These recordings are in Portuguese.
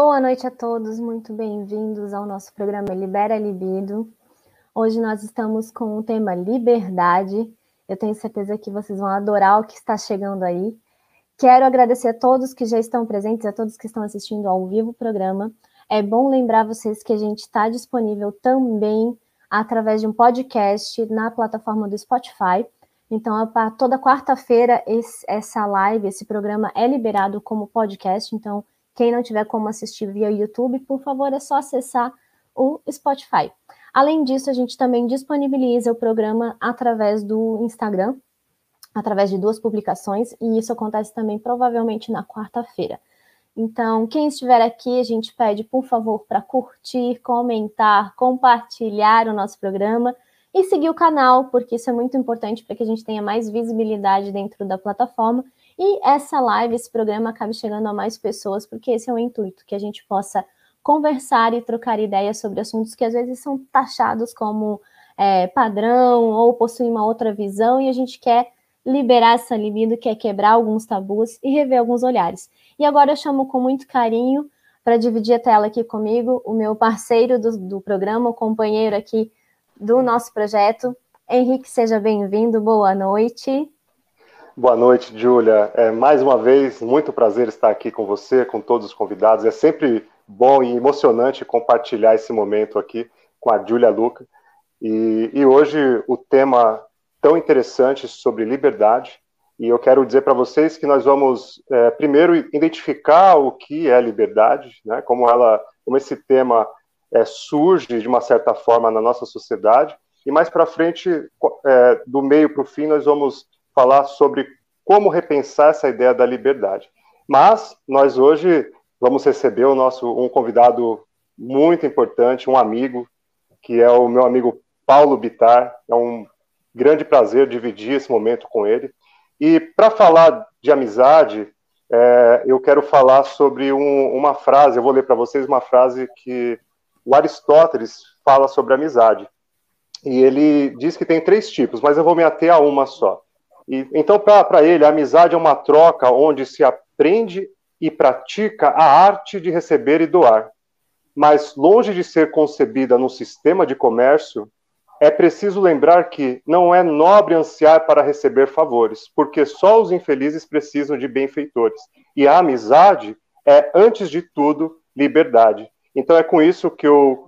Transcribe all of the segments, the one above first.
Boa noite a todos, muito bem-vindos ao nosso programa Libera Libido. Hoje nós estamos com o tema liberdade. Eu tenho certeza que vocês vão adorar o que está chegando aí. Quero agradecer a todos que já estão presentes, a todos que estão assistindo ao vivo o programa. É bom lembrar vocês que a gente está disponível também através de um podcast na plataforma do Spotify. Então, toda quarta-feira, essa live, esse programa é liberado como podcast. Então, quem não tiver como assistir via YouTube, por favor, é só acessar o Spotify. Além disso, a gente também disponibiliza o programa através do Instagram, através de duas publicações, e isso acontece também provavelmente na quarta-feira. Então, quem estiver aqui, a gente pede, por favor, para curtir, comentar, compartilhar o nosso programa e seguir o canal, porque isso é muito importante para que a gente tenha mais visibilidade dentro da plataforma e essa live, esse programa acabe chegando a mais pessoas, porque esse é o intuito, que a gente possa conversar e trocar ideias sobre assuntos que às vezes são taxados como é, padrão ou possuem uma outra visão e a gente quer liberar essa libido, quer quebrar alguns tabus e rever alguns olhares. E agora eu chamo com muito carinho para dividir a tela aqui comigo o meu parceiro do, do programa, o companheiro aqui do nosso projeto. Henrique, seja bem-vindo, boa noite. Boa noite, Júlia. É, mais uma vez, muito prazer estar aqui com você, com todos os convidados. É sempre bom e emocionante compartilhar esse momento aqui com a Júlia Luca. E, e hoje o tema tão interessante sobre liberdade. E eu quero dizer para vocês que nós vamos é, primeiro identificar o que é liberdade, né? Como ela, como esse tema é, surge de uma certa forma na nossa sociedade. E mais para frente, é, do meio para o fim, nós vamos falar sobre como repensar essa ideia da liberdade. Mas nós hoje vamos receber o nosso um convidado muito importante, um amigo, que é o meu amigo Paulo Bitar. É um grande prazer dividir esse momento com ele. E para falar de amizade, é, eu quero falar sobre um, uma frase. Eu vou ler para vocês uma frase que o Aristóteles fala sobre amizade. E ele diz que tem três tipos, mas eu vou me ater a uma só. E, então, para ele, a amizade é uma troca onde se aprende e pratica a arte de receber e doar. Mas, longe de ser concebida num sistema de comércio, é preciso lembrar que não é nobre ansiar para receber favores, porque só os infelizes precisam de benfeitores. E a amizade é, antes de tudo, liberdade. Então é com isso que eu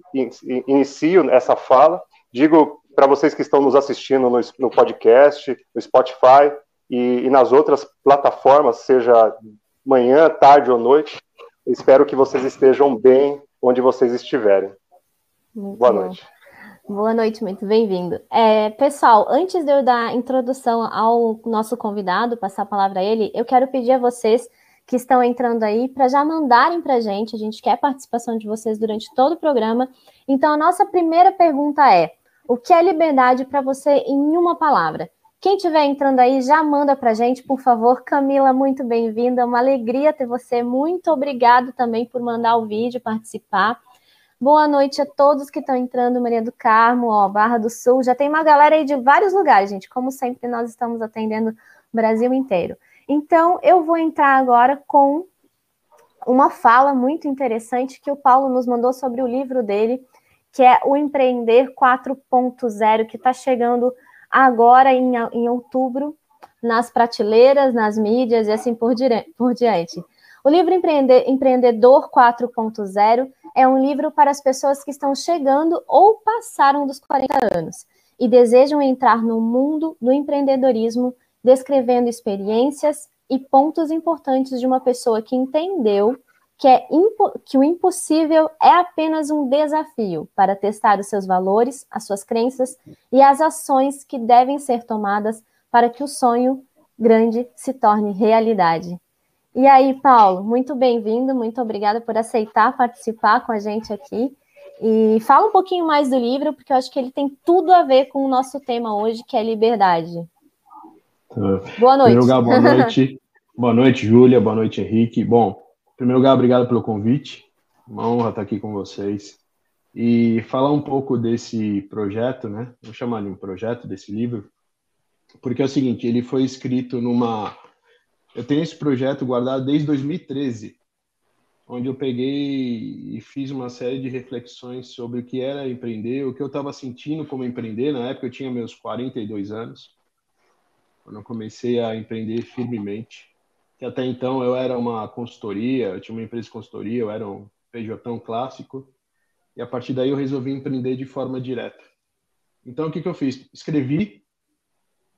inicio essa fala. Digo para vocês que estão nos assistindo no, no podcast, no Spotify e, e, nas outras plataformas, seja manhã, tarde ou noite, espero que vocês estejam bem onde vocês estiverem. Muito Boa bom. noite. Boa noite, muito bem-vindo. É, pessoal, antes de eu dar introdução ao nosso convidado, passar a palavra a ele, eu quero pedir a vocês que estão entrando aí para já mandarem para a gente. A gente quer a participação de vocês durante todo o programa. Então, a nossa primeira pergunta é: o que é liberdade para você em uma palavra? Quem estiver entrando aí, já manda para a gente, por favor. Camila, muito bem-vinda. Uma alegria ter você. Muito obrigado também por mandar o vídeo, participar. Boa noite a todos que estão entrando, Maria do Carmo, ó, Barra do Sul. Já tem uma galera aí de vários lugares, gente. Como sempre, nós estamos atendendo o Brasil inteiro. Então, eu vou entrar agora com uma fala muito interessante que o Paulo nos mandou sobre o livro dele, que é o Empreender 4.0, que está chegando agora em, em outubro nas prateleiras, nas mídias e assim por, por diante. O livro Empreendedor 4.0 é um livro para as pessoas que estão chegando ou passaram dos 40 anos e desejam entrar no mundo do empreendedorismo, descrevendo experiências e pontos importantes de uma pessoa que entendeu que, é que o impossível é apenas um desafio para testar os seus valores, as suas crenças e as ações que devem ser tomadas para que o sonho grande se torne realidade. E aí, Paulo, muito bem-vindo, muito obrigada por aceitar participar com a gente aqui. E fala um pouquinho mais do livro, porque eu acho que ele tem tudo a ver com o nosso tema hoje, que é liberdade. Boa noite. Lugar, boa noite. boa noite, Júlia. Boa noite, Henrique. Bom, primeiro lugar, obrigado pelo convite. Uma honra estar aqui com vocês. E falar um pouco desse projeto, né? Vou chamar de um projeto desse livro, porque é o seguinte: ele foi escrito numa eu tenho esse projeto guardado desde 2013. onde eu peguei e fiz uma série de reflexões sobre o que era empreender, o que eu estava sentindo como empreender. Na época eu tinha meus 42 anos, quando eu comecei a empreender firmemente. Que até então eu era uma consultoria, eu tinha uma empresa de consultoria, eu era um PJ clássico, e a partir daí eu resolvi empreender de forma direta. Então o que, que eu fiz? Escrevi,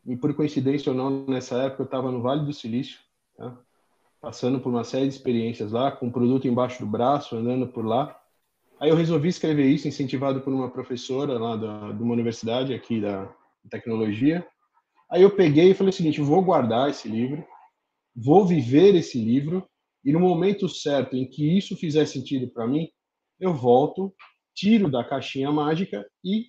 e por coincidência ou não, nessa época eu estava no Vale do Silício, tá? passando por uma série de experiências lá, com o produto embaixo do braço, andando por lá. Aí eu resolvi escrever isso, incentivado por uma professora lá da, de uma universidade aqui da tecnologia. Aí eu peguei e falei o seguinte: vou guardar esse livro, vou viver esse livro, e no momento certo em que isso fizer sentido para mim, eu volto, tiro da caixinha mágica e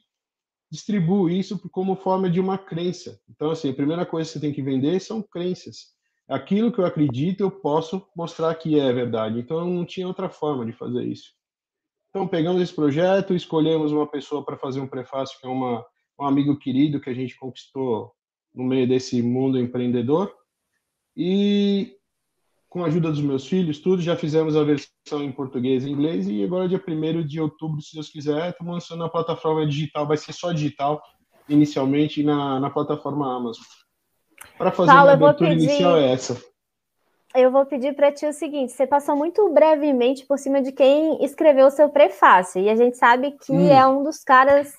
distribuo isso como forma de uma crença. Então, assim, a primeira coisa que você tem que vender são crenças aquilo que eu acredito eu posso mostrar que é verdade. Então não tinha outra forma de fazer isso. Então pegamos esse projeto, escolhemos uma pessoa para fazer um prefácio que é uma, um amigo querido que a gente conquistou no meio desse mundo empreendedor e com a ajuda dos meus filhos, tudo, já fizemos a versão em português e inglês e agora dia 1 de outubro, se Deus quiser, estamos lançando na plataforma digital, vai ser só digital inicialmente na, na plataforma Amazon. Para fazer Paulo, uma abertura pedir... inicial é essa. Eu vou pedir para ti o seguinte: você passou muito brevemente por cima de quem escreveu o seu prefácio, e a gente sabe que hum. é um dos caras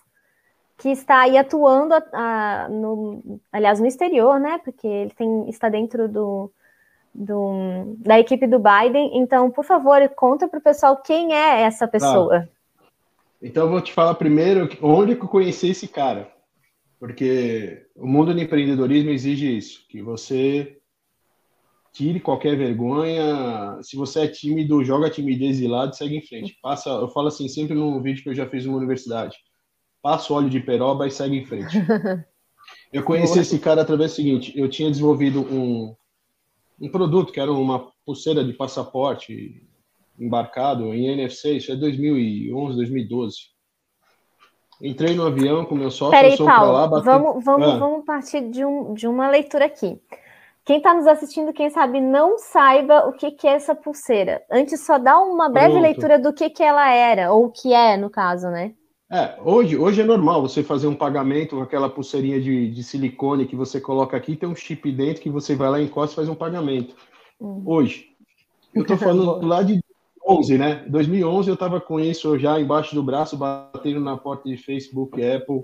que está aí atuando, a, no, aliás, no exterior, né? Porque ele tem, está dentro do, do, da equipe do Biden. Então, por favor, conta para o pessoal quem é essa pessoa. Tá. Então, eu vou te falar primeiro onde que eu conheci esse cara porque o mundo do empreendedorismo exige isso, que você tire qualquer vergonha. Se você é tímido, joga a timidez de lado e segue em frente. Passa, eu falo assim sempre num vídeo que eu já fiz numa universidade. Passa o óleo de peroba e segue em frente. Eu conheci esse cara através do seguinte, eu tinha desenvolvido um, um produto que era uma pulseira de passaporte embarcado em NFC, isso é 2011, 2012. Entrei no avião com meu sócio, Peraí, Paulo, lá, bate... vamos, vamos, ah. vamos partir de, um, de uma leitura aqui. Quem está nos assistindo, quem sabe, não saiba o que, que é essa pulseira. Antes, só dá uma breve Pronto. leitura do que, que ela era, ou o que é, no caso, né? É, hoje, hoje é normal você fazer um pagamento com aquela pulseirinha de, de silicone que você coloca aqui, tem um chip dentro que você vai lá, encosta e faz um pagamento. Uhum. Hoje. Eu estou falando lá de 2011, né? 2011 eu estava com isso já embaixo do braço, batendo na porta de Facebook, Apple,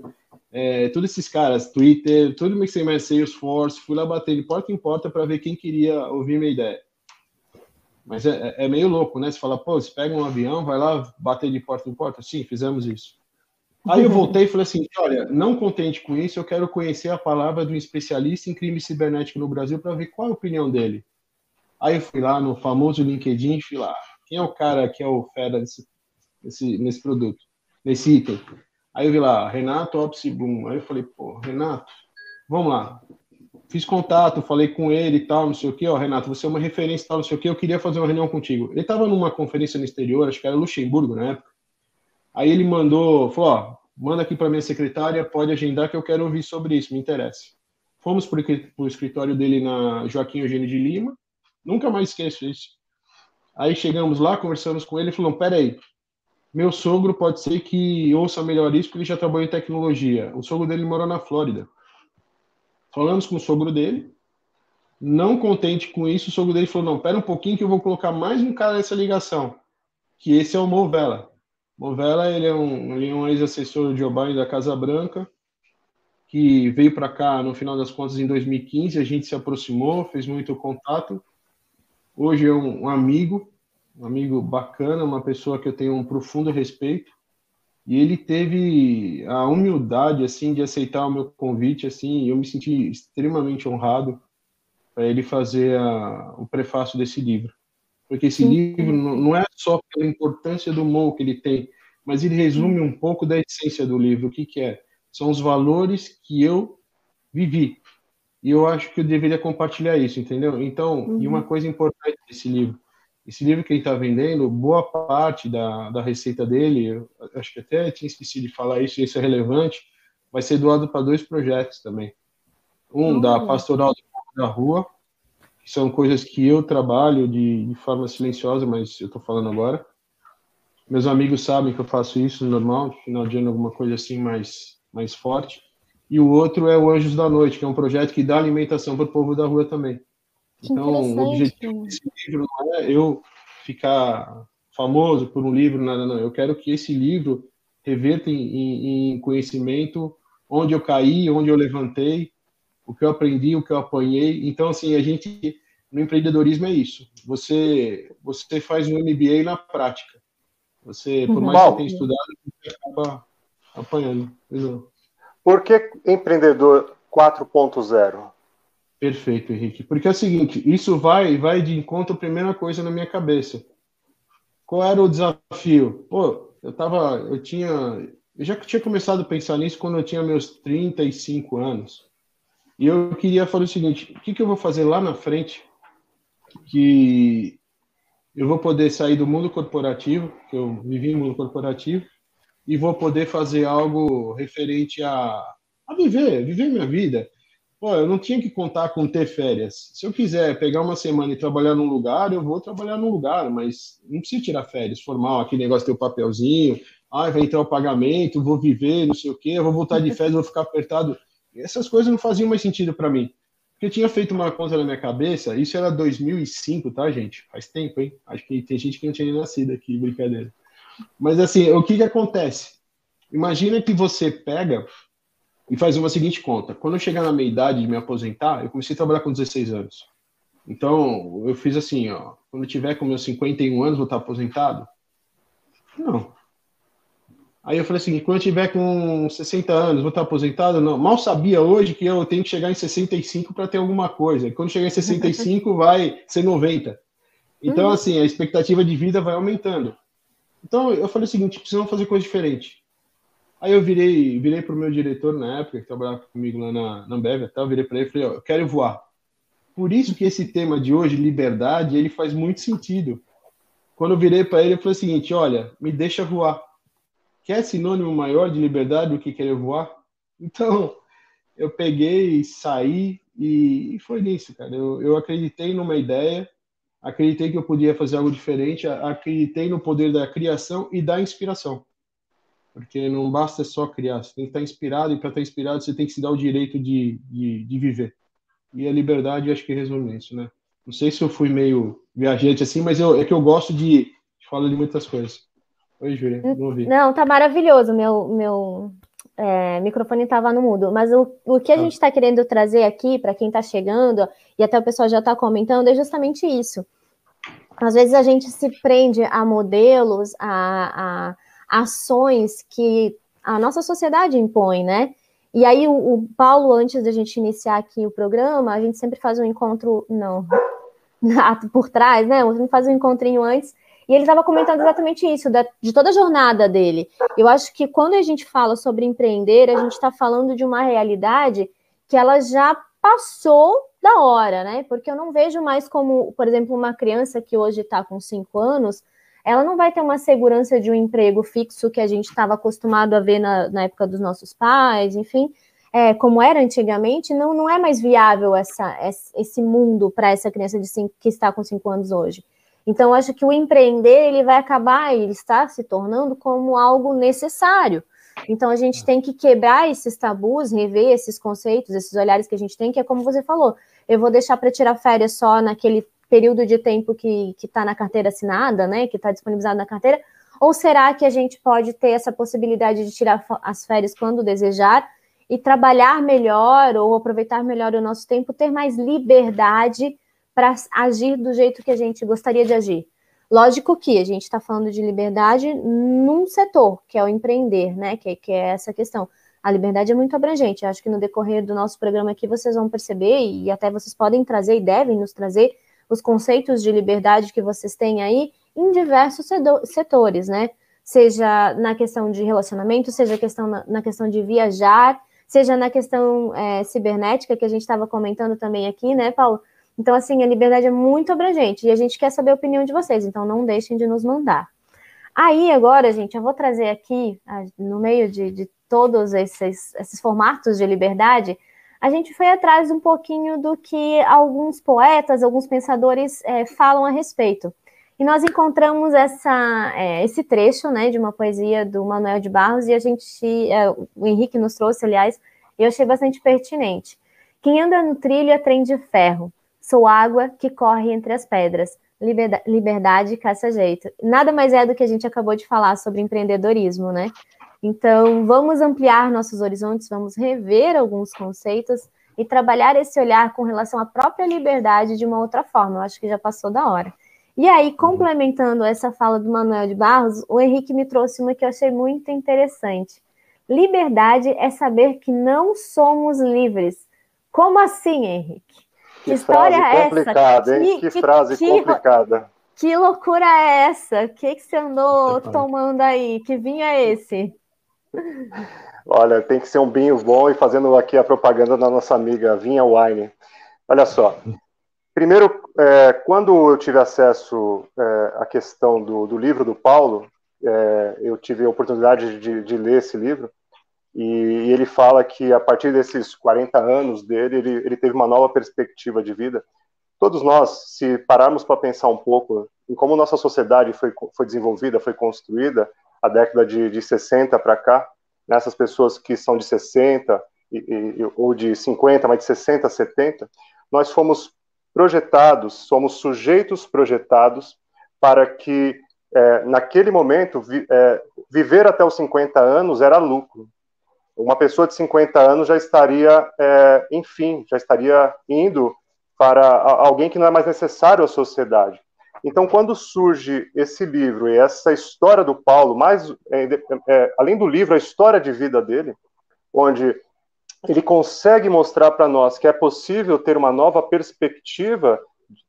é, todos esses caras, Twitter, tudo que você mais Salesforce, fui lá bater de porta em porta para ver quem queria ouvir minha ideia. Mas é, é, meio louco, né? Você fala, pô, você pega um avião, vai lá bater de porta em porta. Sim, fizemos isso. Aí eu voltei e falei assim: olha, não contente com isso, eu quero conhecer a palavra de um especialista em crime cibernético no Brasil para ver qual é a opinião dele. Aí eu fui lá no famoso LinkedIn, fui lá, quem é o cara que é o fera desse, desse, nesse produto, nesse item? Aí eu vi lá, Renato Opsibum. Aí eu falei, pô, Renato, vamos lá. Fiz contato, falei com ele e tal, não sei o quê. Ó, Renato, você é uma referência e tal, não sei o quê. Eu queria fazer uma reunião contigo. Ele estava numa conferência no exterior, acho que era Luxemburgo na época. Aí ele mandou, falou, ó, manda aqui para minha secretária, pode agendar que eu quero ouvir sobre isso, me interessa. Fomos para o escritório dele na Joaquim Eugênio de Lima. Nunca mais esqueço isso. Aí chegamos lá, conversamos com ele e falou: peraí, meu sogro pode ser que ouça melhor isso porque ele já trabalhou em tecnologia. O sogro dele mora na Flórida. Falamos com o sogro dele. Não contente com isso, o sogro dele falou: não, pera um pouquinho que eu vou colocar mais um cara nessa ligação. Que esse é o Movela. Movela, ele é um, ele é um ex-assessor de Biden da Casa Branca, que veio para cá, no final das contas, em 2015. A gente se aproximou, fez muito contato Hoje é um, um amigo, um amigo bacana, uma pessoa que eu tenho um profundo respeito. E ele teve a humildade assim de aceitar o meu convite assim, e eu me senti extremamente honrado para ele fazer a, o prefácio desse livro. Porque esse Sim. livro não é só pela importância do Mo que ele tem, mas ele resume um pouco da essência do livro. O que, que é? São os valores que eu vivi. E eu acho que eu deveria compartilhar isso, entendeu? Então, uhum. e uma uhum. coisa importante desse livro, esse livro que ele está vendendo, boa parte da, da receita dele, acho que até tinha esquecido de falar isso, isso é relevante, vai ser doado para dois projetos também. Um uhum. da Pastoral da Rua, são coisas que eu trabalho de, de forma silenciosa, mas eu estou falando agora. Meus amigos sabem que eu faço isso normal, final de ano alguma coisa assim mais mais forte. E o outro é o Anjos da Noite, que é um projeto que dá alimentação para o povo da rua também. Que então, o objetivo desse livro não é eu ficar famoso por um livro, nada, não. Eu quero que esse livro reverta em, em conhecimento onde eu caí, onde eu levantei, o que eu aprendi, o que eu apanhei. Então, assim, a gente no empreendedorismo é isso. Você você faz um MBA na prática. Você, por uhum. mais que você tenha estudado, você acaba apanhando. Por que empreendedor 4.0? Perfeito, Henrique. Porque é o seguinte, isso vai vai de encontro a primeira coisa na minha cabeça. Qual era o desafio? Pô, eu tava, eu tinha, eu já tinha começado a pensar nisso quando eu tinha meus 35 anos. E eu queria falar o seguinte, o que, que eu vou fazer lá na frente que eu vou poder sair do mundo corporativo, que eu vivi no mundo corporativo, e vou poder fazer algo referente a, a viver, viver minha vida. Pô, eu não tinha que contar com ter férias. Se eu quiser pegar uma semana e trabalhar num lugar, eu vou trabalhar num lugar, mas não preciso tirar férias, formal, aquele negócio ter o papelzinho, ah, vai entrar o pagamento, vou viver, não sei o quê, eu vou voltar de férias, vou ficar apertado. Essas coisas não faziam mais sentido para mim. Porque eu tinha feito uma conta na minha cabeça, isso era 2005, tá, gente? Faz tempo, hein? Acho que tem gente que não tinha nascido aqui, brincadeira. Mas assim, o que que acontece? Imagina que você pega e faz uma seguinte conta. Quando eu chegar na meia idade de me aposentar, eu comecei a trabalhar com 16 anos. Então, eu fiz assim, ó, quando eu tiver com meus 51 anos, vou estar aposentado? Não. Aí eu falei assim, quando eu tiver com 60 anos, vou estar aposentado? Não. Mal sabia hoje que eu tenho que chegar em 65 para ter alguma coisa. E quando chegar em 65, vai ser 90. Então, uhum. assim, a expectativa de vida vai aumentando. Então, eu falei o seguinte, precisamos fazer coisa diferente. Aí eu virei, virei para o meu diretor na época, que trabalhava comigo lá na, na Ambev, eu virei para ele e falei, ó, eu quero voar. Por isso que esse tema de hoje, liberdade, ele faz muito sentido. Quando eu virei para ele, eu falei o seguinte, olha, me deixa voar. Quer sinônimo maior de liberdade do que querer voar? Então, eu peguei, saí e, e foi nisso, cara. Eu, eu acreditei numa ideia, acreditei que eu podia fazer algo diferente, acreditei no poder da criação e da inspiração porque não basta só criar, você tem que estar inspirado, e para estar inspirado você tem que se dar o direito de, de, de viver. E a liberdade, acho que resume isso, né? Não sei se eu fui meio viajante assim, mas eu, é que eu gosto de, de falar de muitas coisas. Oi, Júlia, não ouvi. Não, tá maravilhoso, meu, meu é, microfone estava no mudo, mas o, o que a ah. gente está querendo trazer aqui, para quem está chegando, e até o pessoal já está comentando, é justamente isso. Às vezes a gente se prende a modelos, a, a ações que a nossa sociedade impõe, né? E aí o, o, Paulo, antes da gente iniciar aqui o programa, a gente sempre faz um encontro, não, por trás, né? A gente faz um encontrinho antes, e ele estava comentando exatamente isso, da, de toda a jornada dele. Eu acho que quando a gente fala sobre empreender, a gente está falando de uma realidade que ela já passou da hora, né? Porque eu não vejo mais como, por exemplo, uma criança que hoje está com cinco anos ela não vai ter uma segurança de um emprego fixo que a gente estava acostumado a ver na, na, época dos nossos pais, enfim, é, como era antigamente, não, não é mais viável essa, esse mundo para essa criança de cinco, que está com cinco anos hoje. Então, acho que o empreender ele vai acabar, ele está se tornando como algo necessário. Então, a gente tem que quebrar esses tabus, rever esses conceitos, esses olhares que a gente tem, que é como você falou, eu vou deixar para tirar férias só naquele período de tempo que está na carteira assinada, né, que está disponibilizado na carteira, ou será que a gente pode ter essa possibilidade de tirar as férias quando desejar e trabalhar melhor ou aproveitar melhor o nosso tempo, ter mais liberdade para agir do jeito que a gente gostaria de agir? Lógico que a gente está falando de liberdade num setor, que é o empreender, né? Que, que é essa questão. A liberdade é muito abrangente. Eu acho que no decorrer do nosso programa aqui vocês vão perceber, e até vocês podem trazer e devem nos trazer os conceitos de liberdade que vocês têm aí em diversos setores, né? Seja na questão de relacionamento, seja questão na, na questão de viajar, seja na questão é, cibernética, que a gente estava comentando também aqui, né, Paulo? Então, assim, a liberdade é muito abrangente e a gente quer saber a opinião de vocês, então não deixem de nos mandar. Aí, agora, gente, eu vou trazer aqui, no meio de, de todos esses, esses formatos de liberdade, a gente foi atrás um pouquinho do que alguns poetas, alguns pensadores é, falam a respeito. E nós encontramos essa, é, esse trecho né, de uma poesia do Manuel de Barros, e a gente, é, o Henrique nos trouxe, aliás, e eu achei bastante pertinente. Quem anda no trilho é trem de ferro, sou água que corre entre as pedras, liberdade caça jeito. Nada mais é do que a gente acabou de falar sobre empreendedorismo, né? Então, vamos ampliar nossos horizontes, vamos rever alguns conceitos e trabalhar esse olhar com relação à própria liberdade de uma outra forma. Eu acho que já passou da hora. E aí, uhum. complementando essa fala do Manuel de Barros, o Henrique me trouxe uma que eu achei muito interessante. Liberdade é saber que não somos livres. Como assim, Henrique? Que, que história é essa? Hein? Que, que frase que, complicada. Que loucura é essa? O que, que você andou tomando aí? Que vinho é esse? Olha, tem que ser um vinho bom e fazendo aqui a propaganda da nossa amiga Vinha Wine. Olha só. Primeiro, é, quando eu tive acesso é, à questão do, do, livro do Paulo, é, eu tive a oportunidade de, de, ler esse livro, e ele fala que a partir desses 40 anos dele, ele, ele teve uma nova perspectiva de vida. Todos nós, se pararmos para pensar um pouco em como nossa sociedade foi, foi desenvolvida, foi construída, a década de, de 60 para cá, nessas pessoas que são de 60 e, e, ou de 50, mas de 60, 70, nós fomos projetados, somos sujeitos projetados para que, é, naquele momento, vi, é, viver até os 50 anos era lucro. Uma pessoa de 50 anos já estaria, é, enfim, já estaria indo para alguém que não é mais necessário à sociedade. Então, quando surge esse livro e essa história do Paulo, mais é, é, além do livro, a história de vida dele, onde ele consegue mostrar para nós que é possível ter uma nova perspectiva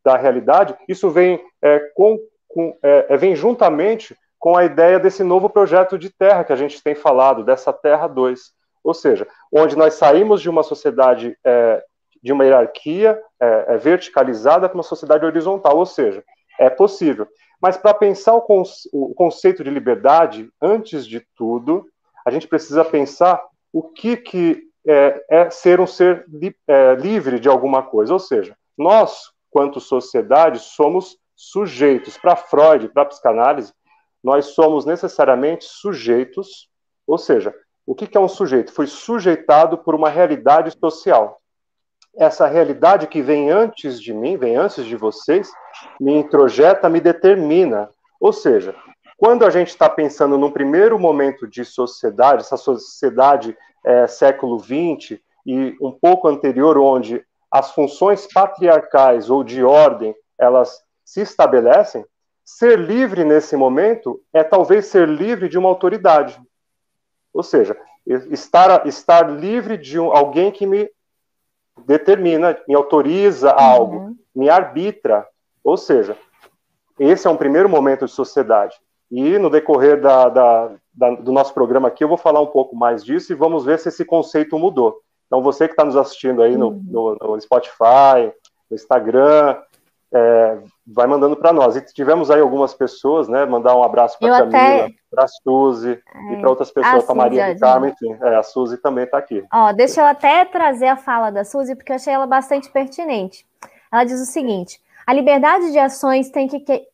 da realidade, isso vem, é, com, com, é, é vem juntamente com a ideia desse novo projeto de terra que a gente tem falado, dessa Terra 2. Ou seja, onde nós saímos de uma sociedade é, de uma hierarquia é, verticalizada para uma sociedade horizontal. Ou seja, é possível. Mas para pensar o, conce o, conceito de liberdade, antes de tudo, a gente precisa pensar o que, que é, é ser um ser li é, livre de alguma coisa. Ou seja, nós, quanto sociedade, somos sujeitos. Para Freud, para a psicanálise, nós somos necessariamente sujeitos, ou seja, o que, é um sujeito? Foi sujeitado por uma realidade social essa realidade que vem antes de mim, vem antes de vocês, me introjeta, me determina. Ou seja, quando a gente está pensando num primeiro momento de sociedade, essa sociedade é, século XX e um pouco anterior, onde as funções patriarcais ou de ordem elas se estabelecem, ser livre nesse momento é talvez ser livre de uma autoridade. Ou seja, estar, estar livre de um, alguém que me determina, me autoriza uhum. algo, me arbitra. Ou seja, esse é um primeiro momento de sociedade. E no decorrer da, da, da, do nosso programa aqui, eu vou falar um pouco mais disso e vamos ver se esse conceito mudou. Então, você que está nos assistindo aí no, uhum. no, no Spotify, no Instagram, é, vai mandando para nós. E tivemos aí algumas pessoas, né? Mandar um abraço para a Camila, até... para a Suzy é, e para outras pessoas, para Maria do Carmo, enfim. É, a Suzy também está aqui. Ó, deixa eu até trazer a fala da Suzy, porque eu achei ela bastante pertinente. Ela diz o seguinte: a liberdade de ações tem que, que,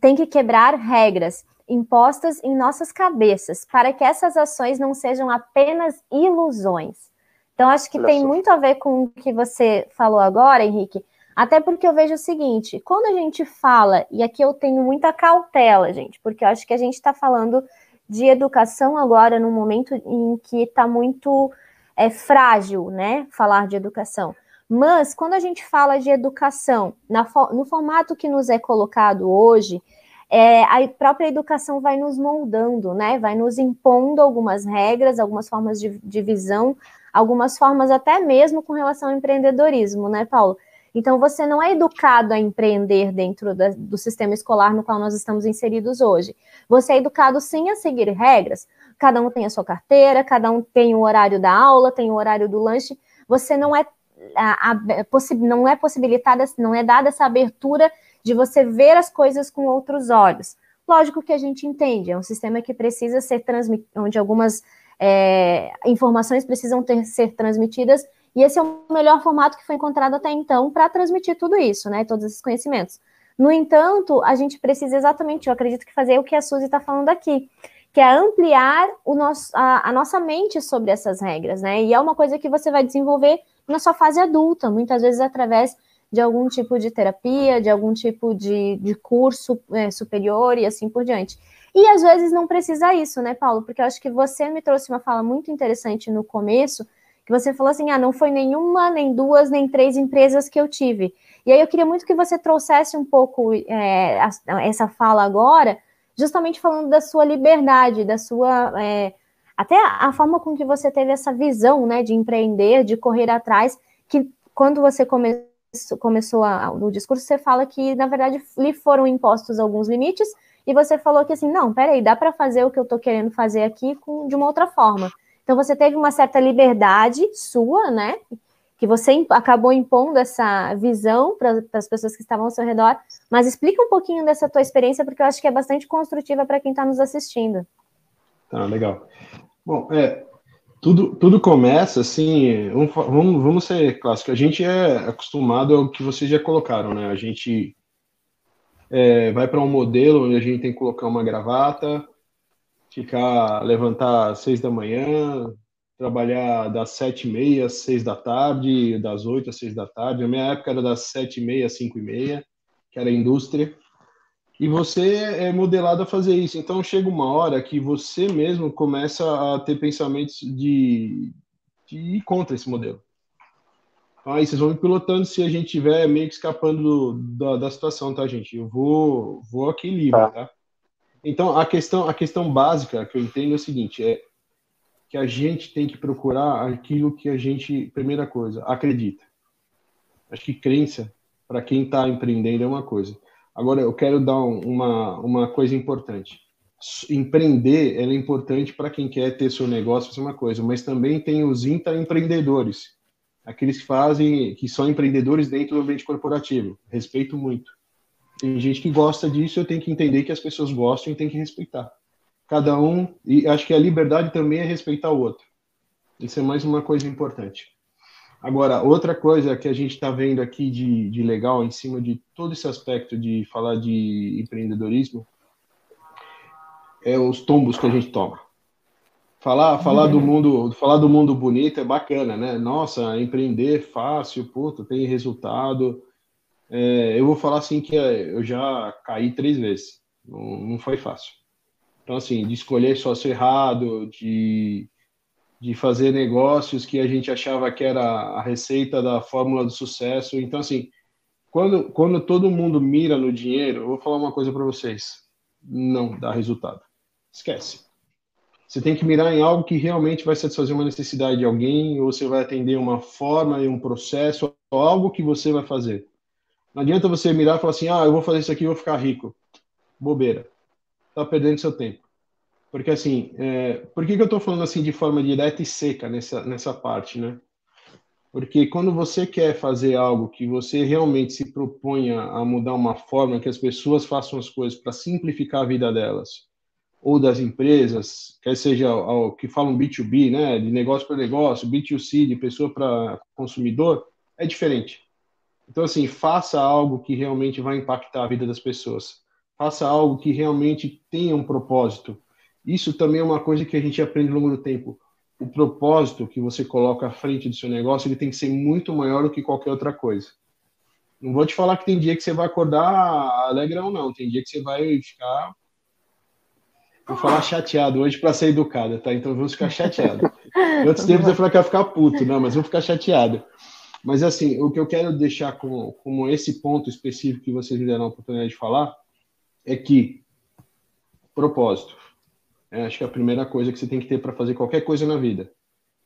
tem que quebrar regras impostas em nossas cabeças, para que essas ações não sejam apenas ilusões. Então, acho que Olha tem só. muito a ver com o que você falou agora, Henrique, até porque eu vejo o seguinte: quando a gente fala, e aqui eu tenho muita cautela, gente, porque eu acho que a gente está falando de educação agora num momento em que está muito é, frágil, né? Falar de educação. Mas quando a gente fala de educação na, no formato que nos é colocado hoje, é, a própria educação vai nos moldando, né? Vai nos impondo algumas regras, algumas formas de, de visão, algumas formas até mesmo com relação ao empreendedorismo, né, Paulo? Então, você não é educado a empreender dentro da, do sistema escolar no qual nós estamos inseridos hoje. Você é educado sim a seguir regras. Cada um tem a sua carteira, cada um tem o horário da aula, tem o horário do lanche. Você não é, a, a, não é possibilitada, não é dada essa abertura de você ver as coisas com outros olhos. Lógico que a gente entende, é um sistema que precisa ser transmitido, onde algumas é, informações precisam ter, ser transmitidas E esse é o melhor formato que foi encontrado até então para transmitir tudo isso, né? Todos esses conhecimentos. No entanto, a gente precisa exatamente, eu acredito que fazer o que a Suzy está falando aqui, que é ampliar o nosso, a, a, nossa mente sobre essas regras, né? E é uma coisa que você vai desenvolver na sua fase adulta, muitas vezes através de algum tipo de terapia, de algum tipo de, de curso é, superior e assim por diante. E às vezes não precisa isso, né, Paulo? Porque eu acho que você me trouxe uma fala muito interessante no começo, que você falou assim: ah, não foi nenhuma, nem duas, nem três empresas que eu tive. E aí eu queria muito que você trouxesse um pouco é, essa fala agora, justamente falando da sua liberdade, da sua. É, até a forma com que você teve essa visão né, de empreender, de correr atrás, que quando você come, começou a, no discurso, você fala que, na verdade, lhe foram impostos alguns limites, e você falou que assim, não, peraí, dá para fazer o que eu estou querendo fazer aqui com, de uma outra forma. Então você teve uma certa liberdade sua, né? Que você acabou impondo essa visão para as pessoas que estavam ao seu redor. Mas explica um pouquinho dessa tua experiência, porque eu acho que é bastante construtiva para quem está nos assistindo. Tá, legal. Bom, é, tudo, tudo começa assim, vamos, vamos, ser clássicos. A gente é acostumado ao que vocês já colocaram, né? A gente é, vai para um modelo onde a gente tem que colocar uma gravata, ficar, levantar às seis da manhã, trabalhar das sete e meia às seis da tarde, das oito às seis da tarde. Na minha época era das sete e meia às cinco e meia, que era a indústria. E você é modelado a fazer isso. Então chega uma hora que você mesmo começa a ter pensamentos de, de ir contra esse modelo. Então, aí vocês vão me pilotando se a gente estiver meio que escapando do, da, da, situação, tá, gente? Eu vou, vou aqui livre, tá. tá? Então, a questão, a questão básica que eu entendo é o seguinte, é que a gente tem que procurar aquilo que a gente, primeira coisa, acredita. Acho que crença, para quem está empreendendo, é uma coisa. Agora, eu quero dar uma, uma coisa importante. Empreender é importante para quem quer ter seu negócio, isso é uma coisa, mas também tem os intraempreendedores, aqueles que fazem, que são empreendedores dentro do ambiente corporativo. Respeito muito. Tem gente que gosta disso, eu tenho que entender que as pessoas gostam e tem que respeitar. Cada um, e acho que a liberdade também é respeitar o outro. Isso é mais uma coisa importante. Agora, outra coisa que a gente está vendo aqui de, de legal em cima de todo esse aspecto de falar de empreendedorismo é os tombos que a gente toma. Falar, falar do mundo, falar do mundo bonito é bacana, né? Nossa, empreender fácil, puta, tem resultado. É, eu vou falar assim que é, eu já caí três vezes. Não, não foi fácil. Então, assim, de escolher sócio errado, de, de fazer negócios que a gente achava que era a receita da fórmula do sucesso. Então, assim, quando, quando todo mundo mira no dinheiro, eu vou falar uma coisa para vocês: não dá resultado. Esquece. Você tem que mirar em algo que realmente vai satisfazer uma necessidade de alguém, ou você vai atender uma forma e um processo, algo que você vai fazer. Não adianta você mirar e falar assim, ah, eu vou fazer isso aqui e vou ficar rico. Bobeira. Tá perdendo seu tempo. Porque assim, é... por que, que eu estou falando assim de forma direta e seca nessa, nessa parte, né? Porque quando você quer fazer algo que você realmente se proponha a mudar uma forma que as pessoas façam as coisas para simplificar a vida delas, ou das empresas, quer seja o que falam B2B, né, de negócio para negócio, B2C, de pessoa para consumidor, é diferente. Então, assim, faça algo que realmente vai impactar a vida das pessoas. Faça algo que realmente tenha um propósito. Isso também é uma coisa que a gente aprende ao longo do tempo. O propósito que você coloca à frente do seu negócio, ele tem que ser muito maior do que qualquer outra coisa. Não vou te falar que tem dia que você vai acordar alegrão, não. Tem dia que você vai ficar Vou falar chateado hoje para ser educada, tá? Então vamos ficar chateado. Em outros tempos eu falei que ia ficar puto, não, mas vou ficar chateado. Mas, assim, o que eu quero deixar como, como esse ponto específico que vocês me deram a oportunidade de falar é que propósito. É, acho que é a primeira coisa que você tem que ter para fazer qualquer coisa na vida.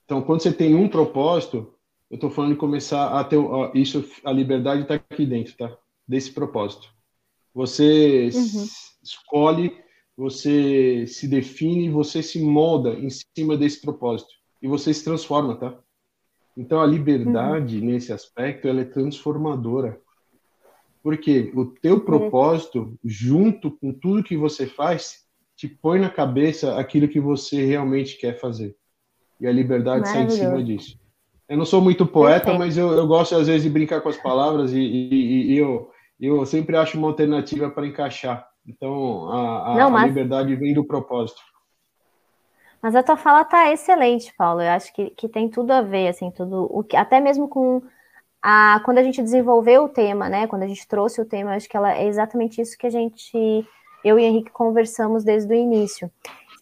Então, quando você tem um propósito, eu estou falando de começar a ter isso, a liberdade está aqui dentro, tá? Desse propósito. Você uhum. escolhe, você se define, você se molda em cima desse propósito e você se transforma, tá? Então a liberdade uhum. nesse aspecto ela é transformadora. Porque o teu propósito, junto com tudo que você faz, te põe na cabeça aquilo que você realmente quer fazer. E a liberdade sai em cima disso. Eu não sou muito poeta, Perfeito. mas eu, eu, gosto às vezes de brincar com as palavras e, e, e eu, eu sempre acho uma alternativa para encaixar. Então, a, a, não, mas... a, liberdade vem do propósito. Mas a tua fala tá excelente, Paulo. Eu acho que, que tem tudo a ver, assim, tudo o que, até mesmo com a quando a gente desenvolveu o tema, né? Quando a gente trouxe o tema, acho que ela é exatamente isso que a gente, eu e Henrique conversamos desde o início.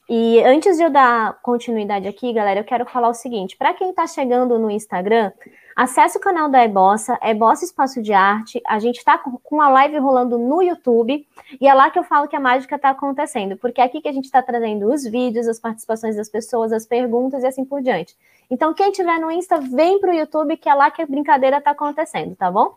E antes de eu dar continuidade aqui, galera, eu quero falar o seguinte: para quem está chegando no Instagram, acesse o canal da Ebossa, Ebossa Espaço de Arte. A gente está com a live rolando no YouTube e é lá que eu falo que a mágica está acontecendo, porque é aqui que a gente está trazendo os vídeos, as participações das pessoas, as perguntas e assim por diante. Então, quem tiver no Insta, vem para o YouTube, que é lá que a brincadeira está acontecendo, tá bom?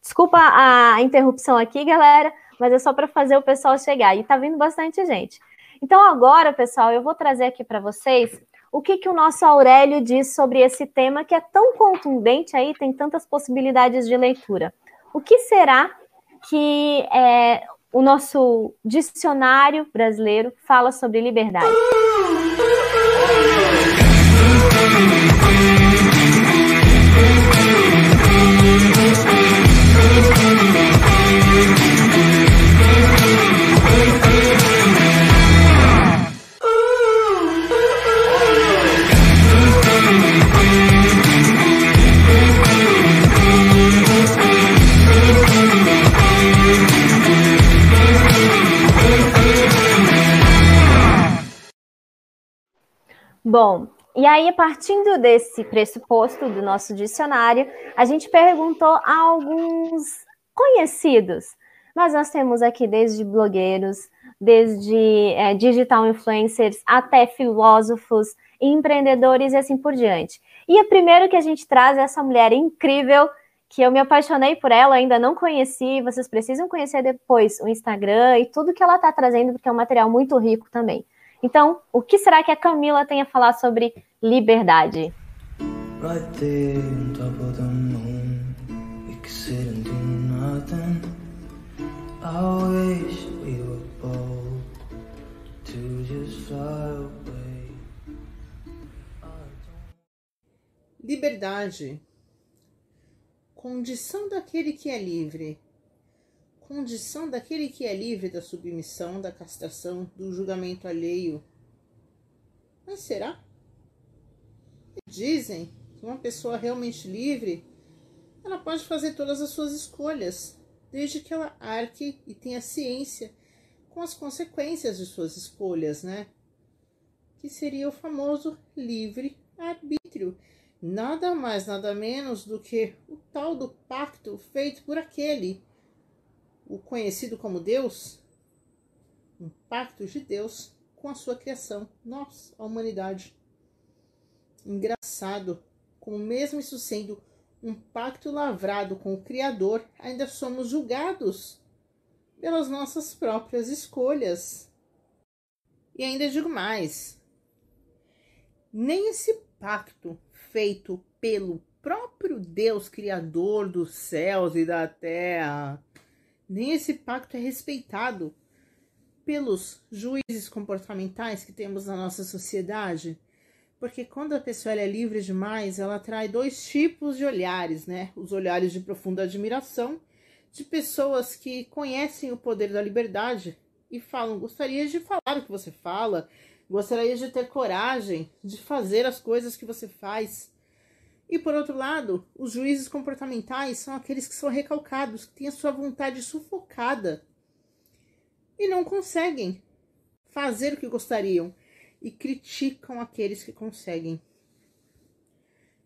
Desculpa a interrupção aqui, galera, mas é só para fazer o pessoal chegar. E tá vindo bastante gente. Então, agora, pessoal, eu vou trazer aqui para vocês o que, que o nosso Aurélio diz sobre esse tema que é tão contundente aí, tem tantas possibilidades de leitura. O que será que é, o nosso dicionário brasileiro fala sobre liberdade? Bom, e aí, partindo desse pressuposto do nosso dicionário, a gente perguntou a alguns conhecidos. Mas nós temos aqui desde blogueiros, desde é, digital influencers, até filósofos, empreendedores e assim por diante. E o primeiro que a gente traz é essa mulher incrível, que eu me apaixonei por ela, ainda não conheci, vocês precisam conhecer depois o Instagram e tudo que ela está trazendo, porque é um material muito rico também. Então, o que será que a Camila tem a falar sobre liberdade? Liberdade. Condição daquele que é livre condição daquele que é livre da submissão, da castração, do julgamento alheio. Mas será? Dizem que uma pessoa realmente livre, ela pode fazer todas as suas escolhas, desde que ela arque e tenha ciência com as consequências de suas escolhas, né? Que seria o famoso livre arbítrio. Nada mais, nada menos do que o tal do pacto feito por aquele o conhecido como Deus, um pacto de Deus com a sua criação, nós, a humanidade. Engraçado, como mesmo isso sendo um pacto lavrado com o Criador, ainda somos julgados pelas nossas próprias escolhas. E ainda digo mais: nem esse pacto feito pelo próprio Deus, Criador dos céus e da terra, nem esse pacto é respeitado pelos juízes comportamentais que temos na nossa sociedade. Porque quando a pessoa é livre demais, ela atrai dois tipos de olhares, né? Os olhares de profunda admiração de pessoas que conhecem o poder da liberdade e falam: gostaria de falar o que você fala, gostaria de ter coragem de fazer as coisas que você faz. E por outro lado, os juízes comportamentais são aqueles que são recalcados, que têm a sua vontade sufocada e não conseguem fazer o que gostariam e criticam aqueles que conseguem.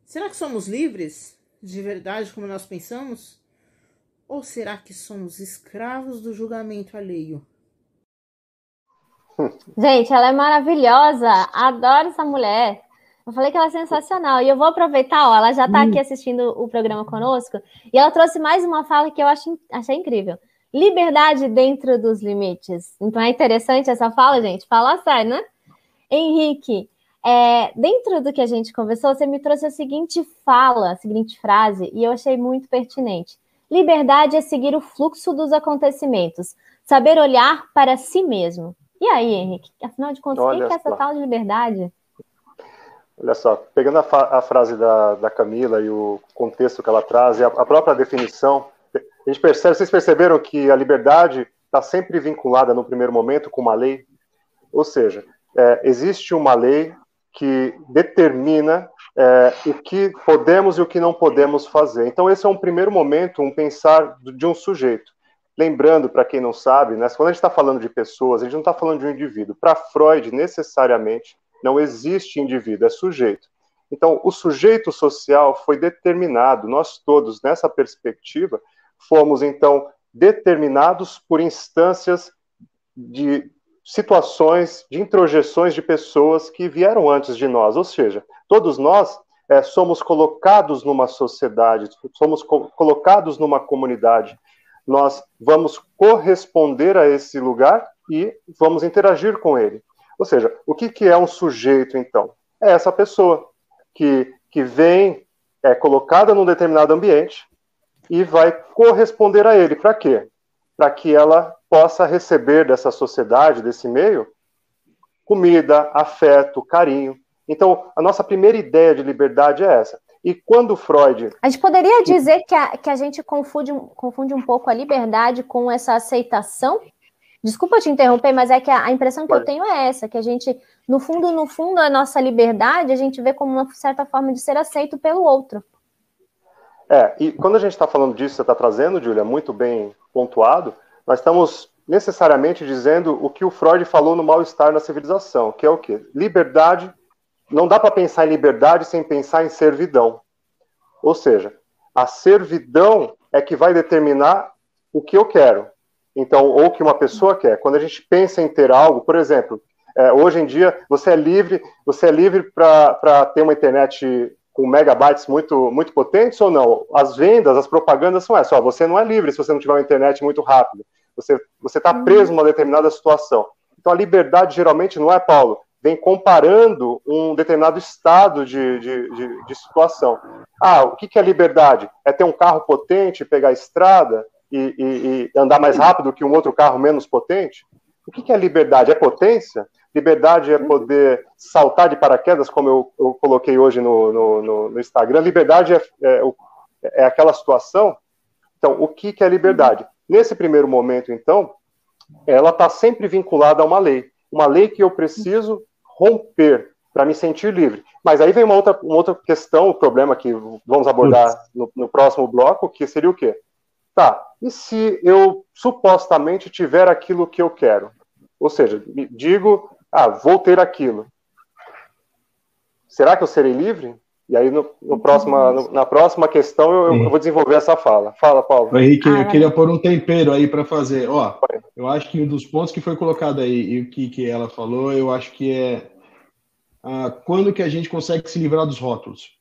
Será que somos livres de verdade como nós pensamos? Ou será que somos escravos do julgamento alheio? Gente, ela é maravilhosa. Adoro essa mulher. Eu falei que ela é sensacional. E eu vou aproveitar, ó, ela já está aqui hum. assistindo o programa conosco, e ela trouxe mais uma fala que eu acho, achei incrível. Liberdade dentro dos limites. Então é interessante essa fala, gente. Fala sério, né? Henrique, é, dentro do que a gente conversou, você me trouxe a seguinte fala, a seguinte frase, e eu achei muito pertinente. Liberdade é seguir o fluxo dos acontecimentos, saber olhar para si mesmo. E aí, Henrique? Afinal de contas, o que é essa tal de liberdade? Olha só, pegando a, a frase da, da, Camila e o contexto que ela traz, a, a própria definição, a gente percebe, vocês perceberam que a liberdade está sempre vinculada no primeiro momento com uma lei? Ou seja, é, existe uma lei que determina é, o que podemos e o que não podemos fazer. Então, esse é um primeiro momento, um pensar de um sujeito. Lembrando, para quem não sabe, né, quando a gente está falando de pessoas, a gente não está falando de um indivíduo. Para Freud, necessariamente, não existe indivíduo, é sujeito. Então, o sujeito social foi determinado, nós todos, nessa perspectiva, fomos, então, determinados por instâncias de situações, de introjeções de pessoas que vieram antes de nós, ou seja, todos nós é, somos colocados numa sociedade, somos co colocados numa comunidade, nós vamos corresponder a esse lugar e vamos interagir com ele. Ou seja, o que, que é um sujeito, então? É essa pessoa que, que vem, é colocada num determinado ambiente e vai corresponder a ele. Para quê? Para que ela possa receber dessa sociedade, desse meio, comida, afeto, carinho. Então, a nossa primeira ideia de liberdade é essa. E quando Freud. A gente poderia dizer que a, que a gente confunde, confunde um pouco a liberdade com essa aceitação Desculpa te interromper, mas é que a, impressão que eu tenho é essa, que a gente, no fundo, no fundo, a nossa liberdade, a gente vê como uma certa forma de ser aceito pelo outro. É, e quando a gente está falando disso, você está trazendo, Júlia, muito bem pontuado, nós estamos necessariamente dizendo o que o Freud falou no mal-estar na civilização, que é o quê? Liberdade, não dá para pensar em liberdade sem pensar em servidão. Ou seja, a servidão é que vai determinar o que eu quero. Então, ou que uma pessoa quer. Quando a gente pensa em ter algo, por exemplo, é, hoje em dia você é livre, você é livre para ter uma internet com megabytes muito, muito potentes ou não? As vendas, as propagandas são essas. Ó, você não é livre se você não tiver uma internet muito rápida. Você está preso numa determinada situação. Então, a liberdade geralmente não é, Paulo, vem comparando um determinado estado de, de, de, de situação. Ah, o que, que é liberdade? É ter um carro potente, pegar a estrada? E, e, e, andar mais rápido que um outro carro menos potente? O que, que é liberdade? É potência? Liberdade é poder saltar de paraquedas, como eu, eu coloquei hoje no, no, no Instagram. Liberdade é, é, é, aquela situação. Então, o que, que é liberdade? Nesse primeiro momento, então, ela está sempre vinculada a uma lei. Uma lei que eu preciso romper para me sentir livre. Mas aí vem uma outra, uma outra questão, o problema que vamos abordar no, no próximo bloco, que seria o quê? Tá, e se eu supostamente tiver aquilo que eu quero? Ou seja, digo, ah, vou ter aquilo. Será que eu serei livre? E aí, no, no próxima, no, na próxima questão, eu, eu, vou desenvolver essa fala. Fala, Paulo. Henrique, eu queria pôr um tempero aí para fazer. Ó, eu acho que um dos pontos que foi colocado aí, e o que, que ela falou, eu acho que é ah, quando que a gente consegue se livrar dos rótulos.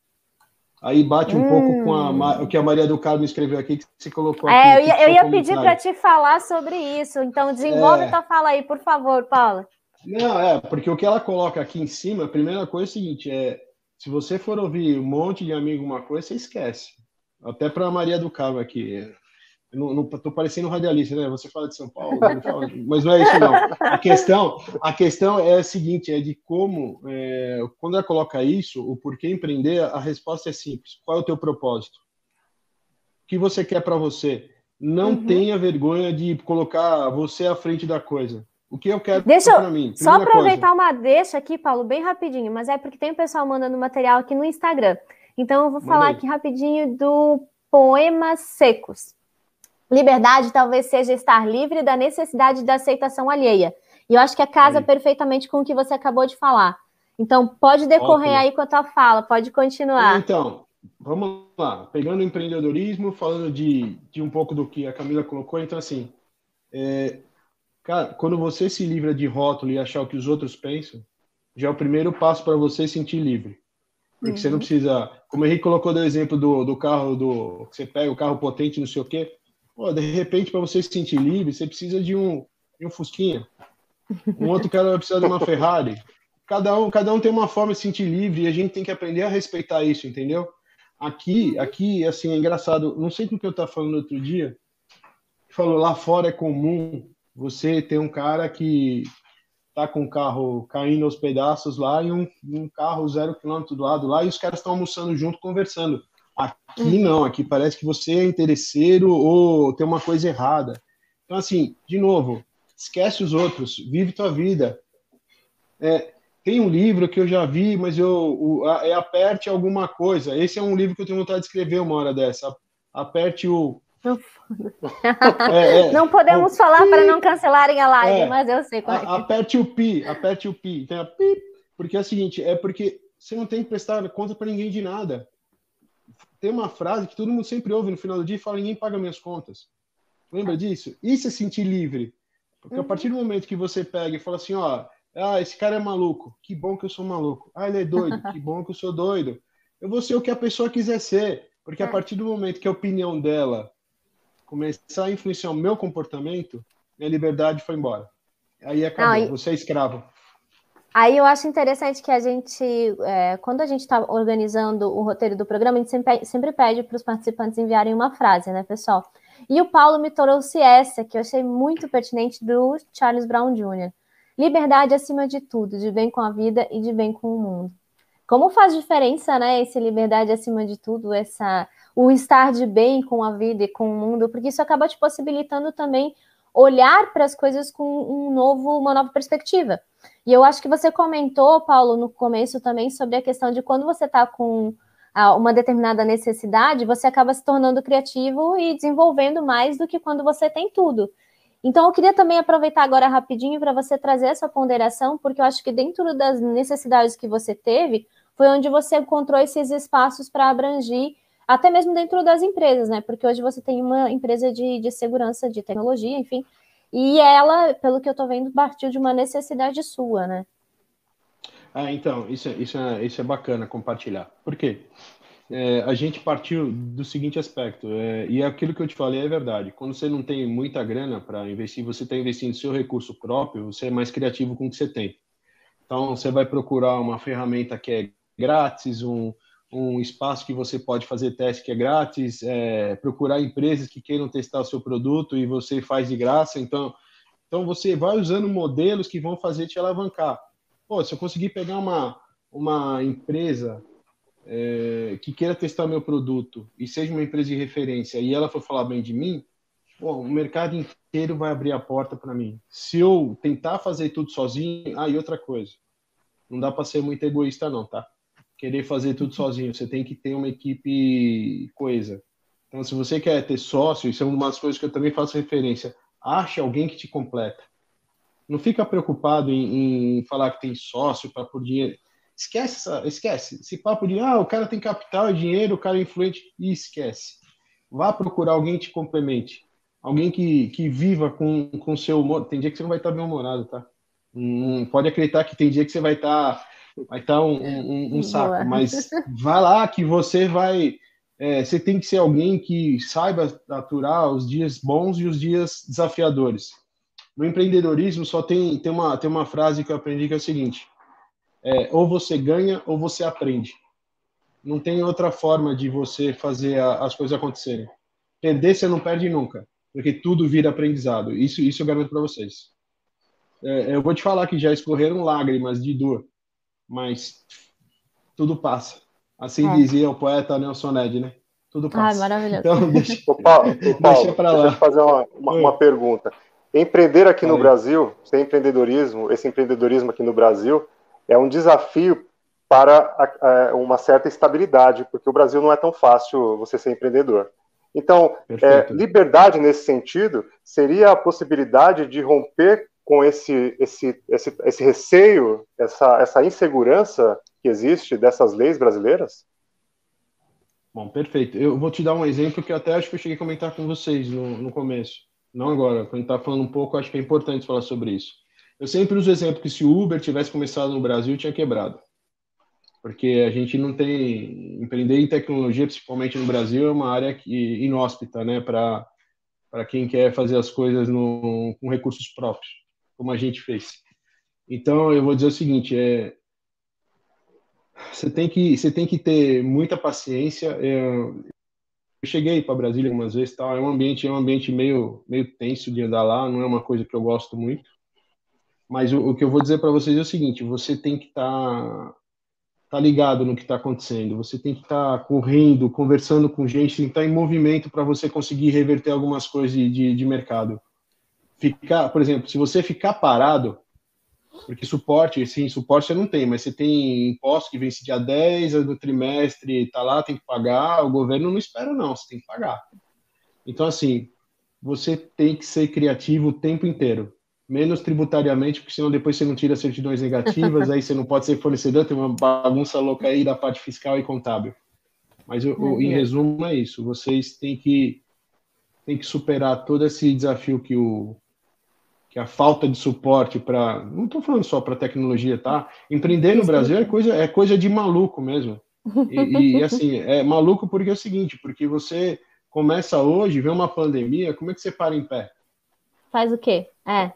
Aí bate um hum. pouco com a, hum. o que a Maria do Carmo escreveu aqui, que você colocou é, aqui. É, eu ia, eu ia pedir para te falar sobre isso. Então, desenvolve é... tua fala aí, por favor, Paula. Não, é, porque o que ela coloca aqui em cima, a primeira coisa é o seguinte: é se você for ouvir um monte de amigo uma coisa, você esquece. Até para a Maria do Carmo aqui. Eu não, não tô parecendo radialista, né? Você fala de São Paulo, fala, mas não é isso não. A questão, a questão é a seguinte, é de como, é, quando ela coloca isso, o porquê empreender, a resposta é simples. Qual é o teu propósito? O que você quer para você? Não uhum. tenha vergonha de colocar você à frente da coisa. O que eu quero para mim? Só aproveitar coisa. uma deixa aqui, Paulo, bem rapidinho, mas é porque tem o pessoal mandando material aqui no Instagram. Então eu vou falar aqui rapidinho do Poemas Secos. Liberdade talvez seja estar livre da necessidade da aceitação alheia. E eu acho que casa perfeitamente com o que você acabou de falar. Então, pode decorrer Ótimo. aí com a tua fala, pode continuar. Então, vamos lá. Pegando o empreendedorismo, falando de, de um pouco do que a Camila colocou, então, assim, é, cara, quando você se livra de rótulo e achar o que os outros pensam, já é o primeiro passo para você sentir livre. Porque uhum. você não uhum. precisa, como o Henrique colocou do exemplo do, do carro, do que você pega o carro potente, não sei o quê, Pô, de repente, para você se sentir livre, você precisa de um, de um Fusquinha. Um outro cara vai precisar de uma Ferrari. Cada um, cada um tem uma forma de se sentir livre e a gente tem que aprender a respeitar isso, entendeu? Aqui, aqui, assim, é engraçado. Não sei com o que eu estava falando outro dia. Falou lá fora é comum você ter um cara que tá com o carro caindo aos pedaços lá e um, um carro zero quilômetro do lado lá e os caras estão almoçando junto, conversando. Aqui não, aqui parece que você é interesseiro ou tem uma coisa errada. Então, assim, de novo, esquece os outros, vive tua vida. É, tem um livro que eu já vi, mas eu o, é aperte alguma coisa. Esse é um livro que eu tenho vontade de escrever uma hora dessa. Aperte o é, é, não podemos falar para não cancelarem a live, é, mas eu sei qual é. Aperte o pi, aperte o pi. A pi, porque é o seguinte, é porque você não tem que prestar conta para ninguém de nada. Tem uma frase que todo mundo sempre ouve no final do dia e fala: ninguém paga minhas contas. Lembra disso? Isso é sentir livre. Porque uhum. a partir do momento que você pega e fala assim: ó, ah, esse cara é maluco, que bom que eu sou maluco. Ah, ele é doido, que bom que eu sou doido. Eu vou ser o que a pessoa quiser ser. Porque a é. partir do momento que a opinião dela começar a influenciar o meu comportamento, minha liberdade foi embora. Aí acabou, Não, e... você é escravo. Aí eu acho interessante que a gente, é, quando a gente está organizando o roteiro do programa, a gente sempre, sempre pede para os participantes enviarem uma frase, né, pessoal? E o Paulo me trouxe essa, que eu achei muito pertinente, do Charles Brown Jr. Liberdade acima de tudo, de bem com a vida e de bem com o mundo. Como faz diferença, né, esse liberdade acima de tudo, essa o estar de bem com a vida e com o mundo, porque isso acaba te possibilitando também olhar para as coisas com um novo, uma nova perspectiva. E eu acho que você comentou, Paulo, no começo também sobre a questão de quando você está com ah, uma determinada necessidade, você acaba se tornando criativo e desenvolvendo mais do que quando você tem tudo. Então, eu queria também aproveitar agora rapidinho para você trazer essa ponderação, porque eu acho que dentro das necessidades que você teve, foi onde você encontrou esses espaços para abranger até mesmo dentro das empresas, né? Porque hoje você tem uma empresa de, de segurança, de tecnologia, enfim, e ela, pelo que eu estou vendo, partiu de uma necessidade sua, né? Ah, então, isso, é, isso, é, isso é bacana compartilhar. Por quê? É, a gente partiu do seguinte aspecto, é, e é aquilo que eu te falei é verdade. Quando você não tem muita grana para investir, você está investindo seu recurso próprio, você é mais criativo com o que você tem. Então, você vai procurar uma ferramenta que é grátis, um, um espaço que você pode fazer teste que é grátis, é, procurar empresas que queiram testar o seu produto e você faz de graça. Então, então você vai usando modelos que vão fazer te alavancar. Pô, se eu conseguir pegar uma, uma empresa é, que queira testar meu produto e seja uma empresa de referência e ela for falar bem de mim, pô, o mercado inteiro vai abrir a porta para mim. Se eu tentar fazer tudo sozinho, ah, e outra coisa, não dá para ser muito egoísta não, tá? Querer fazer tudo sozinho, você tem que ter uma equipe coesa. Então, se você quer ter sócio, isso é uma das coisas que eu também faço referência, ache alguém que te completa. Não fica preocupado em, em falar que tem sócio para por dinheiro. Esquece, esquece. Esse papo de, ah, o cara tem capital e dinheiro, o cara é influente, e esquece. Vá procurar alguém que te complemente. Alguém que, que viva com o seu humor. Tem dia que você não vai estar bem humorado, tá? Não pode acreditar que tem dia que você vai estar vai estar um, um, um saco. Mas vai lá que você vai. É, você tem que ser alguém que saiba aturar os dias bons e os dias desafiadores. No empreendedorismo só tem, tem, uma, tem uma frase que eu aprendi que é o seguinte: é, ou você ganha ou você aprende. Não tem outra forma de você fazer a, as coisas acontecerem. Perder você não perde nunca, porque tudo vira aprendizado. Isso, isso eu garanto para vocês. É, eu vou te falar que já escorreram lágrimas de dor mas tudo passa. Assim é. dizia o poeta Nelson Ned, né? Tudo passa. Ah, maravilhoso. Então, deixa, Ô, Paulo, Paulo, deixa para lá. Deixa eu fazer uma, uma, uma pergunta. Empreender aqui no Brasil, sem empreendedorismo, esse empreendedorismo aqui no Brasil é um desafio para a, a, uma certa estabilidade, porque o Brasil não é tão fácil você ser empreendedor. Então, é, liberdade nesse sentido seria a possibilidade de romper com esse, esse, esse, esse receio, essa, essa insegurança que existe dessas leis brasileiras? Bom, perfeito. Eu vou te dar um exemplo que até acho que eu cheguei a comentar com vocês no, no começo. Não agora, quando está falando um pouco, acho que é importante falar sobre isso. Eu sempre uso o exemplo que se o Uber tivesse começado no Brasil, tinha quebrado. Porque a gente não tem. Empreender em tecnologia, principalmente no Brasil, é uma área que, inóspita, né, para quem quer fazer as coisas no, com recursos próprios como a gente fez. Então, eu vou dizer o seguinte, é, você tem que você tem que ter muita paciência. É, eu cheguei para Brasília algumas vezes, tal. É um ambiente é um ambiente meio meio tenso de andar lá. Não é uma coisa que eu gosto muito. Mas o, o que eu vou dizer para vocês é o seguinte: você tem que estar tá, tá ligado no que está acontecendo, você tem que estar tá correndo, conversando com gente, estar tá em movimento para você conseguir reverter algumas coisas de, de, de mercado. Ficar, por exemplo, se você ficar parado, porque suporte, sim, suporte você não tem, mas você tem imposto que vence dia 10 do trimestre, tá lá, tem que pagar, o governo não espera não, você tem que pagar. Então, assim, você tem que ser criativo o tempo inteiro. Menos tributariamente, porque senão depois você não tira certidões negativas, aí você não pode ser fornecedor, tem uma bagunça louca aí da parte fiscal e contábil. Mas o, o, em resumo é isso, vocês têm que, têm que superar todo esse desafio que o, que a falta de suporte para. Não estou falando só para tecnologia, tá? Empreender no Brasil é coisa, é coisa de maluco mesmo. E, e, assim, é maluco porque é o seguinte, porque você começa hoje, vê uma pandemia, como é que você para em pé? Faz o quê? É.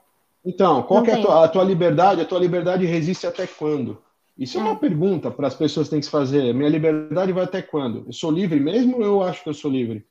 Então, qual é a tua, a tua, liberdade? A tua liberdade resiste até quando? Isso é, é uma pergunta para as pessoas têm que se fazer. Minha liberdade vai até quando? Eu sou livre mesmo ou eu acho que eu sou livre?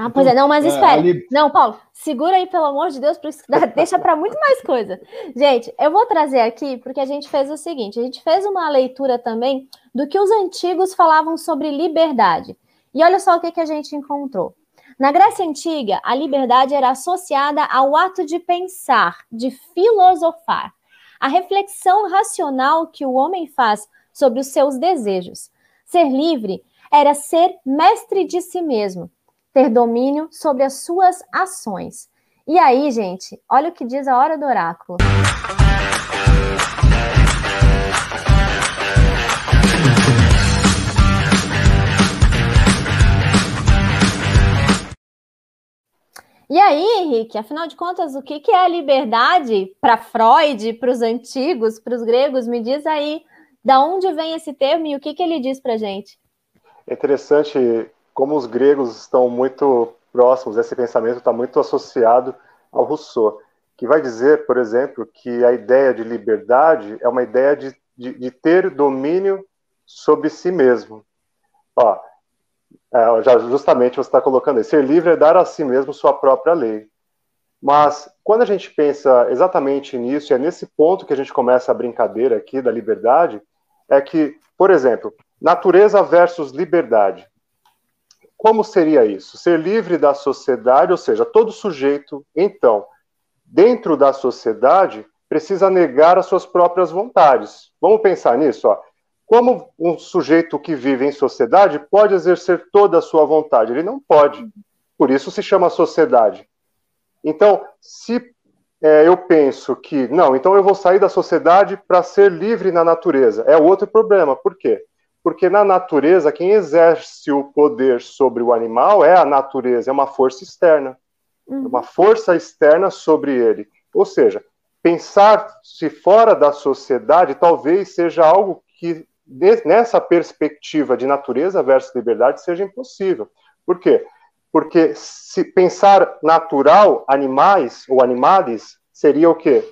Ah, pois é, não, mas é, espera. Ali... Não, Paulo, segura aí, pelo amor de Deus, deixa para muito mais coisa. Gente, eu vou trazer aqui, porque a gente fez o seguinte: a gente fez uma leitura também do que os antigos falavam sobre liberdade. E olha só o que, que a gente encontrou. Na Grécia Antiga, a liberdade era associada ao ato de pensar, de filosofar, a reflexão racional que o homem faz sobre os seus desejos. Ser livre era ser mestre de si mesmo ter domínio sobre as suas ações. E aí, gente, olha o que diz a hora do oráculo. E aí, Henrique, afinal de contas, o que, é a liberdade para Freud, para os antigos, para os gregos? Me diz aí, da onde vem esse termo e o que, que ele diz para gente? É interessante como os gregos estão muito próximos, esse pensamento está muito associado ao Rousseau, que vai dizer, por exemplo, que a ideia de liberdade é uma ideia de, de, de ter domínio sobre si mesmo. Ó, é, já justamente você está colocando aí, ser livre é dar a si mesmo sua própria lei. Mas quando a gente pensa exatamente nisso, e é nesse ponto que a gente começa a brincadeira aqui da liberdade, é que, por exemplo, natureza versus liberdade. Como seria isso? Ser livre da sociedade, ou seja, todo sujeito, então, dentro da sociedade, precisa negar as suas próprias vontades. Vamos pensar nisso, ó. Como um sujeito que vive em sociedade pode exercer toda a sua vontade? Ele não pode. Por isso se chama sociedade. Então, se é, eu penso que, não, então eu vou sair da sociedade para ser livre na natureza, é outro problema. Por quê? Porque na natureza, quem exerce o poder sobre o animal é a natureza, é uma força externa. Uhum. Uma força externa sobre ele. Ou seja, pensar-se fora da sociedade talvez seja algo que, nessa perspectiva de natureza versus liberdade, seja impossível. Por quê? Porque se pensar natural, animais ou animais, seria o quê?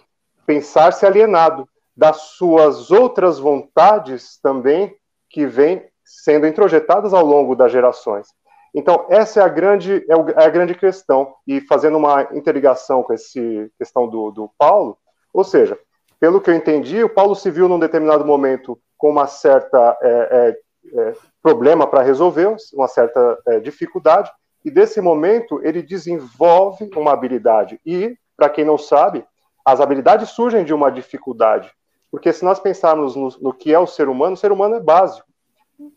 Pensar-se alienado das suas outras vontades também que vem sendo introjetadas ao longo das gerações. Então, essa é a grande, é, é a grande questão, e fazendo uma interligação com essa questão do, do Paulo, ou seja, pelo que eu entendi, o Paulo se viu num determinado momento com uma certa é, é, é problema para resolver, uma certa é, dificuldade, e desse momento ele desenvolve uma habilidade. E, para quem não sabe, as habilidades surgem de uma dificuldade. Porque se nós pensarmos no, no, que é o ser humano, o ser humano é básico.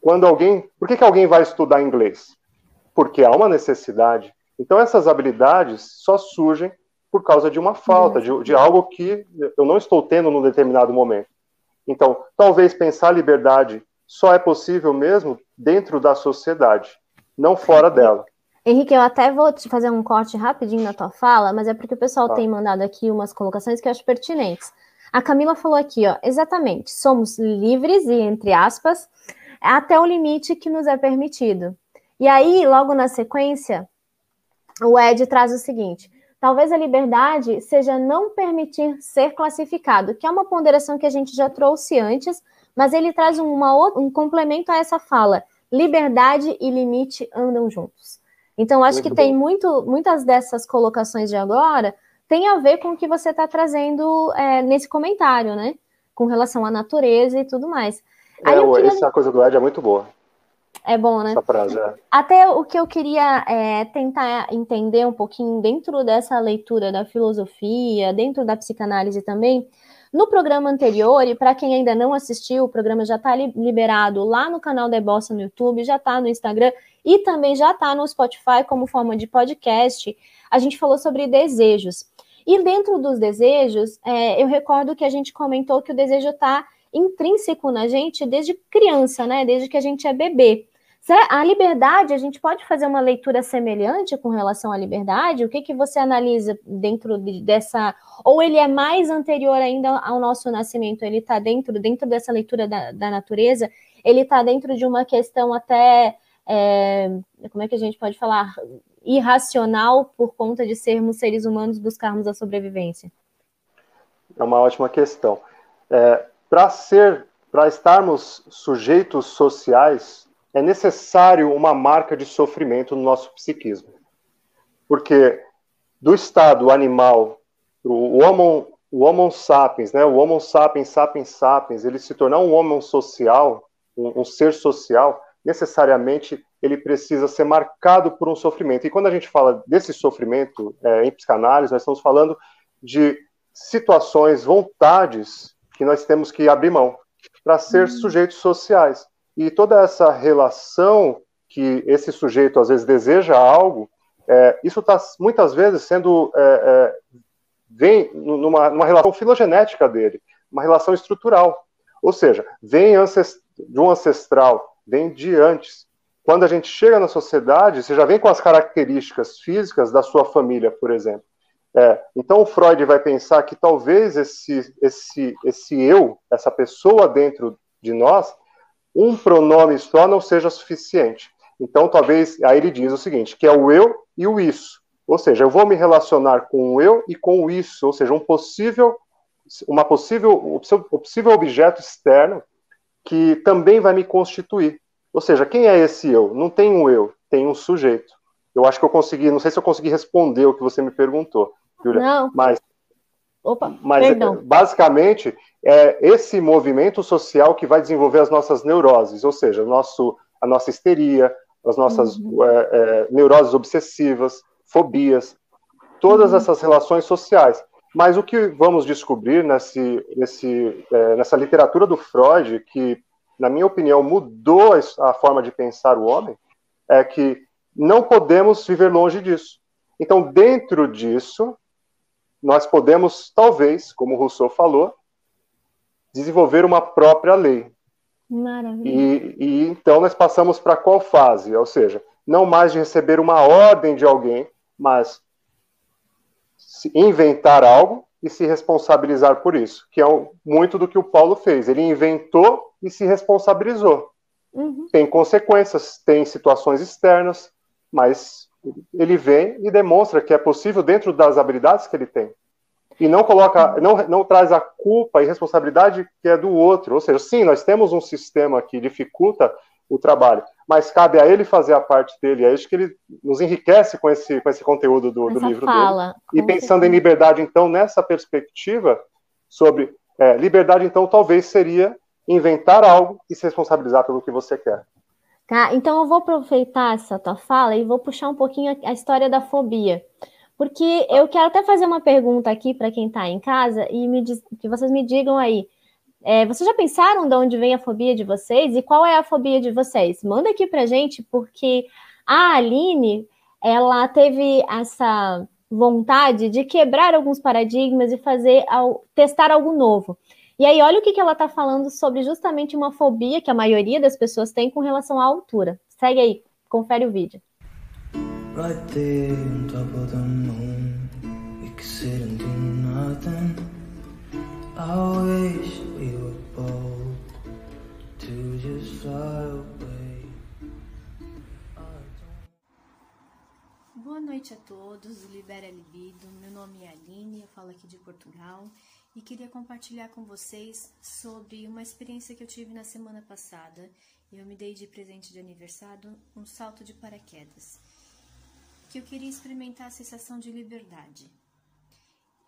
Quando alguém, por que, que alguém vai estudar inglês? Porque há uma necessidade. Então essas habilidades só surgem por causa de uma falta, de, de algo que eu não estou tendo num determinado momento. Então, talvez pensar liberdade só é possível mesmo dentro da sociedade, não fora dela. Henrique, eu até vou te fazer um corte rapidinho na tua fala, mas é porque o pessoal tá. tem mandado aqui umas colocações que eu acho pertinentes. A Camila falou aqui, ó, exatamente, somos livres e, entre aspas, até o limite que nos é permitido. E aí, logo na sequência, o Ed traz o seguinte: talvez a liberdade seja não permitir ser classificado, que é uma ponderação que a gente já trouxe antes, mas ele traz uma, um complemento a essa fala: liberdade e limite andam juntos. Então, acho muito que bom. tem muito, muitas dessas colocações de agora tem a ver com o que você está trazendo é, nesse comentário, né? Com relação à natureza e tudo mais. É, Aí queria... essa coisa do Ed é muito boa. É bom, né? Essa frase, é. Até o que eu queria é, tentar entender um pouquinho dentro dessa leitura da filosofia, dentro da psicanálise também, no programa anterior, e para quem ainda não assistiu, o programa já está liberado lá no canal da Bossa no YouTube, já está no Instagram e também já está no Spotify como forma de podcast. A gente falou sobre desejos. E dentro dos desejos, é, eu recordo que a gente comentou que o desejo está intrínseco na gente desde criança, né? Desde que a gente é bebê. A liberdade, a gente pode fazer uma leitura semelhante com relação à liberdade? O que, que você analisa dentro de, dessa. Ou ele é mais anterior ainda ao nosso nascimento? Ele está dentro, dentro dessa leitura da, da natureza? Ele está dentro de uma questão até. É, como é que a gente pode falar? Irracional por conta de sermos seres humanos buscarmos a sobrevivência? É uma ótima questão. É, para ser, para estarmos sujeitos sociais, é necessário uma marca de sofrimento no nosso psiquismo. Porque do estado animal, o homo, o homo sapiens, né, o homo sapiens sapiens sapiens, ele se tornar um homem social, um, um ser social, necessariamente ele precisa ser marcado por um sofrimento. E quando a gente fala desse sofrimento é, em psicanálise, nós estamos falando de situações, vontades que nós temos que abrir mão para ser uhum. sujeitos sociais. E toda essa relação que esse sujeito às vezes deseja algo, é, isso está muitas vezes sendo é, é, vem numa, numa, relação filogenética dele, uma relação estrutural. Ou seja, vem de um ancestral, vem de antes. Quando a gente chega na sociedade, você já vem com as características físicas da sua família, por exemplo. É, então o Freud vai pensar que talvez esse, esse, esse eu, essa pessoa dentro de nós, um pronome só não seja suficiente. Então talvez, aí ele diz o seguinte, que é o eu e o isso. Ou seja, eu vou me relacionar com o eu e com o isso, ou seja, um possível, uma possível, um possível objeto externo que também vai me constituir. Ou seja, quem é esse eu? Não tem um eu, tem um sujeito. Eu acho que eu consegui, não sei se eu consegui responder o que você me perguntou, Julia. Não. Mas, Opa, mas perdão. basicamente é esse movimento social que vai desenvolver as nossas neuroses, ou seja, nosso, a nossa histeria, as nossas uhum. é, é, neuroses obsessivas, fobias, todas uhum. essas relações sociais. Mas o que vamos descobrir nesse, nesse, é, nessa literatura do Freud, que, na minha opinião, mudou a forma de pensar o homem, é que não podemos viver longe disso. Então, dentro disso, nós podemos, talvez, como Rousseau falou, desenvolver uma própria lei. Maravilha. E, e então nós passamos para qual fase? Ou seja, não mais de receber uma ordem de alguém, mas inventar algo e se responsabilizar por isso, que é muito do que o Paulo fez. Ele inventou e se responsabilizou. Uhum. Tem consequências, tem situações externas, mas ele vem e demonstra que é possível dentro das habilidades que ele tem. E não coloca, não, não traz a culpa e responsabilidade que é do outro. Ou seja, sim, nós temos um sistema que dificulta o trabalho, mas cabe a ele fazer a parte dele. É isso que ele nos enriquece com esse, com esse conteúdo do, do livro fala, dele. E pensando em liberdade, então, nessa perspectiva sobre é, liberdade, então, talvez seria inventar algo e se responsabilizar pelo que você quer. Tá? Então eu vou aproveitar essa tua fala e vou puxar um pouquinho a, a história da fobia. Porque eu quero até fazer uma pergunta aqui para quem está em casa e me diz, que vocês me digam aí. É, vocês já pensaram de onde vem a fobia de vocês e qual é a fobia de vocês? Manda aqui para gente, porque a Aline ela teve essa vontade de quebrar alguns paradigmas e fazer testar algo novo. E aí, olha o que, ela está falando sobre justamente uma fobia que a maioria das pessoas tem com relação à altura. Segue aí, confere o vídeo. Right Boa noite a todos, Libera Libido. Meu nome é Aline, eu falo aqui de Portugal e queria compartilhar com vocês sobre uma experiência que eu tive na semana passada. Eu me dei de presente de aniversário um salto de paraquedas, que eu queria experimentar a sensação de liberdade.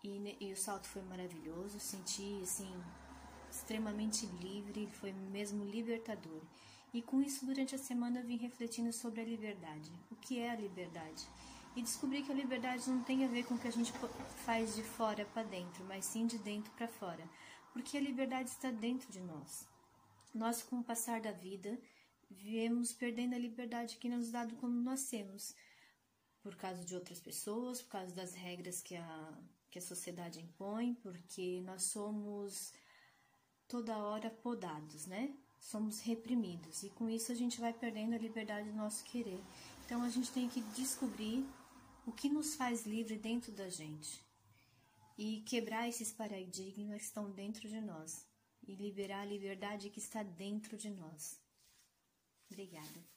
E, e o salto foi maravilhoso, senti assim extremamente livre, foi mesmo libertador. E com isso, durante a semana, eu vim refletindo sobre a liberdade. O que é a liberdade? E descobri que a liberdade não tem a ver com o que a gente faz de fora para dentro, mas sim de dentro para fora. Porque a liberdade está dentro de nós. Nós, com o passar da vida, viemos perdendo a liberdade que nos dado quando nascemos, por causa de outras pessoas, por causa das regras que a, que a sociedade impõe, porque nós somos toda hora podados, né? Somos reprimidos e com isso a gente vai perdendo a liberdade do nosso querer. Então a gente tem que descobrir o que nos faz livre dentro da gente e quebrar esses paradigmas que estão dentro de nós e liberar a liberdade que está dentro de nós. Obrigada.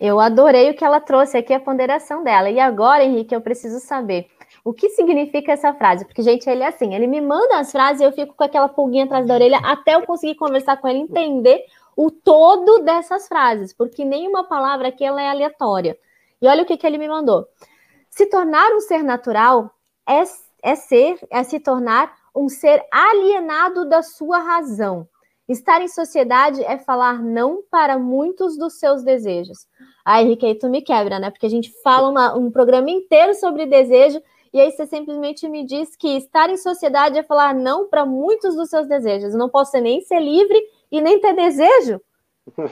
Eu adorei o que ela trouxe aqui, a ponderação dela. E agora, Henrique, eu preciso saber o que significa essa frase. Porque, gente, ele é assim, ele me manda as frases e eu fico com aquela pulguinha atrás da orelha até eu conseguir conversar com ele, entender o todo dessas frases, porque nenhuma palavra aqui ela é aleatória. E olha o que, que ele me mandou. Se tornar um ser natural é, é ser, é se tornar um ser alienado da sua razão. Estar em sociedade é falar não para muitos dos seus desejos. Ai, Henrique, aí tu me quebra, né? Porque a gente fala uma, um programa inteiro sobre desejo e aí você simplesmente me diz que estar em sociedade é falar não para muitos dos seus desejos. Eu não posso nem ser livre e nem ter desejo.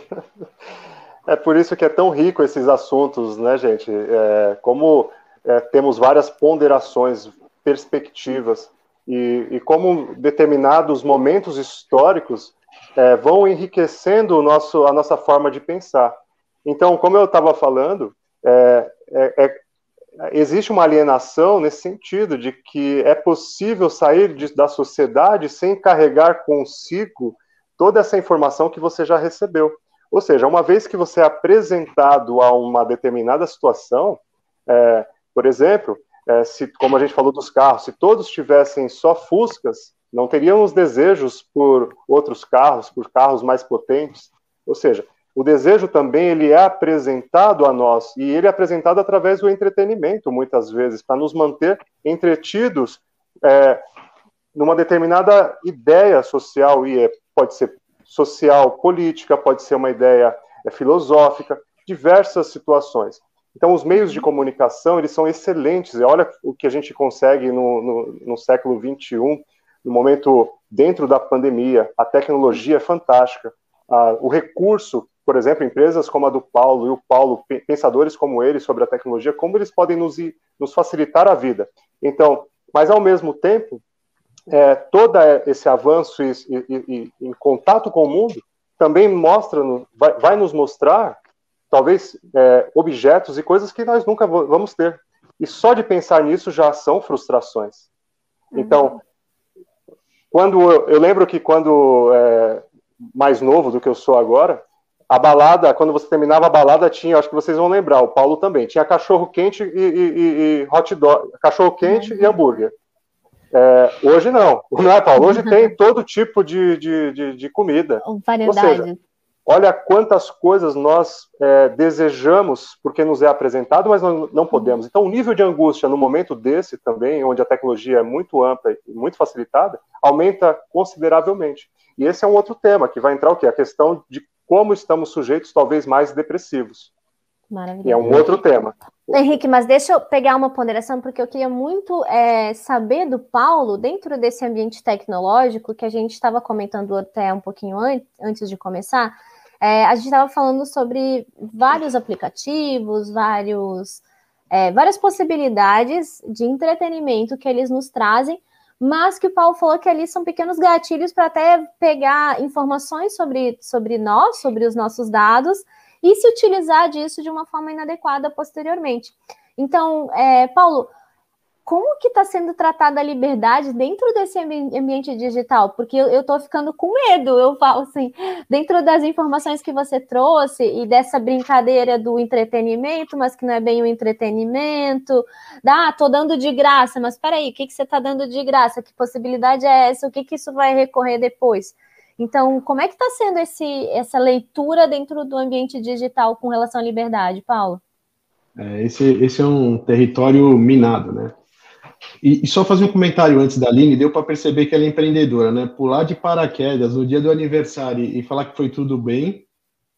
É por isso que é tão rico esses assuntos, né, gente? É, como é, temos várias ponderações, perspectivas, e, e como determinados momentos históricos é, vão enriquecendo nosso, a nossa forma de pensar. Então, como eu estava falando, é, é, é, existe uma alienação nesse sentido de que é possível sair de, da sociedade sem carregar consigo toda essa informação que você já recebeu. Ou seja, uma vez que você é apresentado a uma determinada situação, é, por exemplo, é, se, como a gente falou dos carros, se todos tivessem só Fuscas, não teríamos desejos por outros carros, por carros mais potentes. Ou seja, o desejo também ele é apresentado a nós e ele é apresentado através do entretenimento, muitas vezes, para nos manter entretidos é, numa determinada ideia social e é, pode ser social, política, pode ser uma ideia é, filosófica, diversas situações. Então, os meios de comunicação eles são excelentes. E olha o que a gente consegue no, no, no século 21 no momento dentro da pandemia, a tecnologia é fantástica. Ah, o recurso, por exemplo, empresas como a do Paulo e o Paulo, pensadores como ele sobre a tecnologia, como eles podem nos, nos facilitar a vida. Então, mas ao mesmo tempo, é, todo esse avanço e, e, e, em contato com o mundo também mostra, vai, vai nos mostrar, talvez, é, objetos e coisas que nós nunca vamos ter. E só de pensar nisso já são frustrações. Então, quando eu, eu lembro que quando é, mais novo do que eu sou agora, a balada, quando você terminava a balada, tinha, acho que vocês vão lembrar, o Paulo também, tinha cachorro quente e, e, e hot dog, cachorro quente uhum. e hambúrguer. É, hoje não, não é, Paulo? Hoje tem todo tipo de, de, de, de comida. Variedade. Seja, olha quantas coisas nós é, desejamos porque nos é apresentado, mas não, não podemos. Então, o nível de angústia no momento desse também, onde a tecnologia é muito ampla e muito facilitada, aumenta consideravelmente. E esse é um outro tema que vai entrar o quê? A questão de como estamos sujeitos, talvez mais depressivos. Maravilha. E é um outro tema. Henrique, mas deixa eu pegar uma ponderação, porque eu queria muito é, saber do Paulo, dentro desse ambiente tecnológico, que a gente estava comentando até um pouquinho an antes de começar, é, a gente estava falando sobre vários aplicativos, vários, é, várias possibilidades de entretenimento que eles nos trazem, mas que o Paulo falou que ali são pequenos gatilhos para até pegar informações sobre, sobre nós, sobre os nossos dados, e se utilizar disso de uma forma inadequada posteriormente. Então, é, Paulo, como que está sendo tratada a liberdade dentro desse ambiente digital? Porque eu estou ficando com medo, eu falo assim, dentro das informações que você trouxe e dessa brincadeira do entretenimento, mas que não é bem o entretenimento, ah, tô dando de graça, mas peraí, o que, que você está dando de graça? Que possibilidade é essa? O que, que isso vai recorrer depois? Então, como é que está sendo esse, essa leitura dentro do ambiente digital com relação à liberdade, Paulo? É, esse, esse é um território minado, né? E, e, só fazer um comentário antes da Aline, deu para perceber que ela é empreendedora, né? Pular de paraquedas no dia do aniversário e falar que foi tudo bem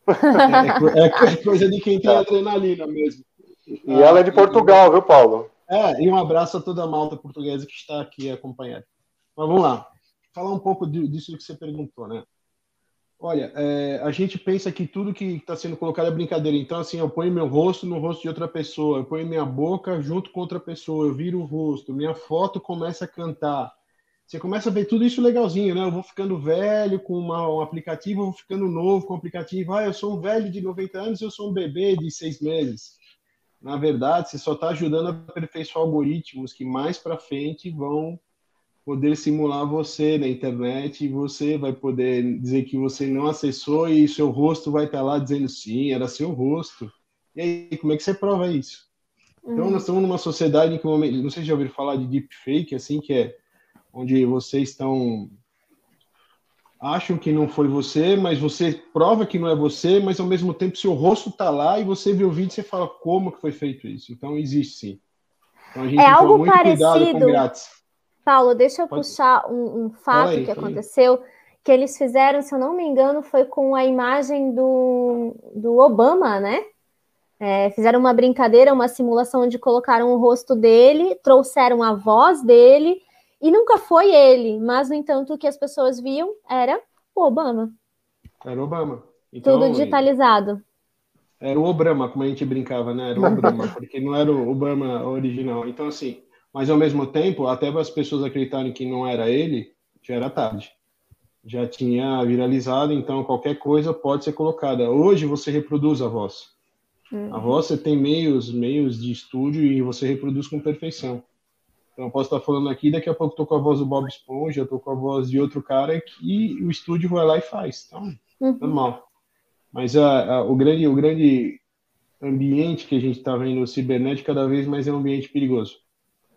é, é, é coisa de quem tem adrenalina mesmo. E ah, ela é de Portugal, viu, Paulo? É, e um abraço a toda a malta portuguesa que está aqui acompanhando. Mas vamos lá, falar um pouco disso que você perguntou, né? Olha, é, a gente pensa que tudo que está sendo colocado é brincadeira. Então, assim, eu ponho meu rosto no rosto de outra pessoa, eu ponho minha boca junto com outra pessoa, eu viro o rosto, minha foto começa a cantar. Você começa a ver tudo isso legalzinho, né? Eu vou ficando velho com uma, um aplicativo, eu vou ficando novo com o aplicativo. Ah, eu sou um velho de 90 anos, eu sou um bebê de seis meses. Na verdade, você só está ajudando a aperfeiçoar algoritmos que mais para frente vão poder simular você na internet e você vai poder dizer que você não acessou e seu rosto vai estar lá dizendo sim, era seu rosto. E aí, como é que você prova isso? Então, uhum. nós estamos numa sociedade em que, não sei se já ouviram falar de deepfake, assim, que é onde vocês estão acham que não foi você, mas você prova que não é você, mas ao mesmo tempo seu rosto está lá e você vê o vídeo e você fala como que foi feito isso. Então existe sim. Então, a gente é algo muito parecido. Paulo, deixa eu Pode... puxar um, um fato aí, que aconteceu, que eles fizeram, se eu não me engano, foi com a imagem do, do Obama, né? É, fizeram uma brincadeira, uma simulação onde colocaram o rosto dele, trouxeram a voz dele, e nunca foi ele, mas, no entanto, o que as pessoas viam era o Obama. Era o Obama. Então, Tudo digitalizado. Era o Obama, como a gente brincava, né? Era o Obama, porque não era o Obama original. Então, assim, mas ao mesmo tempo, até as pessoas acreditarem que não era ele, já era tarde. Já tinha viralizado, então qualquer coisa pode ser colocada. Hoje você reproduz a voz. Uhum. A voz você tem meios, meios de estúdio e você reproduz com perfeição. Então eu posso estar falando aqui, daqui a pouco estou com a voz do Bob Esponja, estou com a voz de outro cara que o estúdio vai lá e faz. Então, uhum. normal. Mas a, a, o, grande, o grande ambiente que a gente está vendo cibernético cada vez mais é um ambiente perigoso.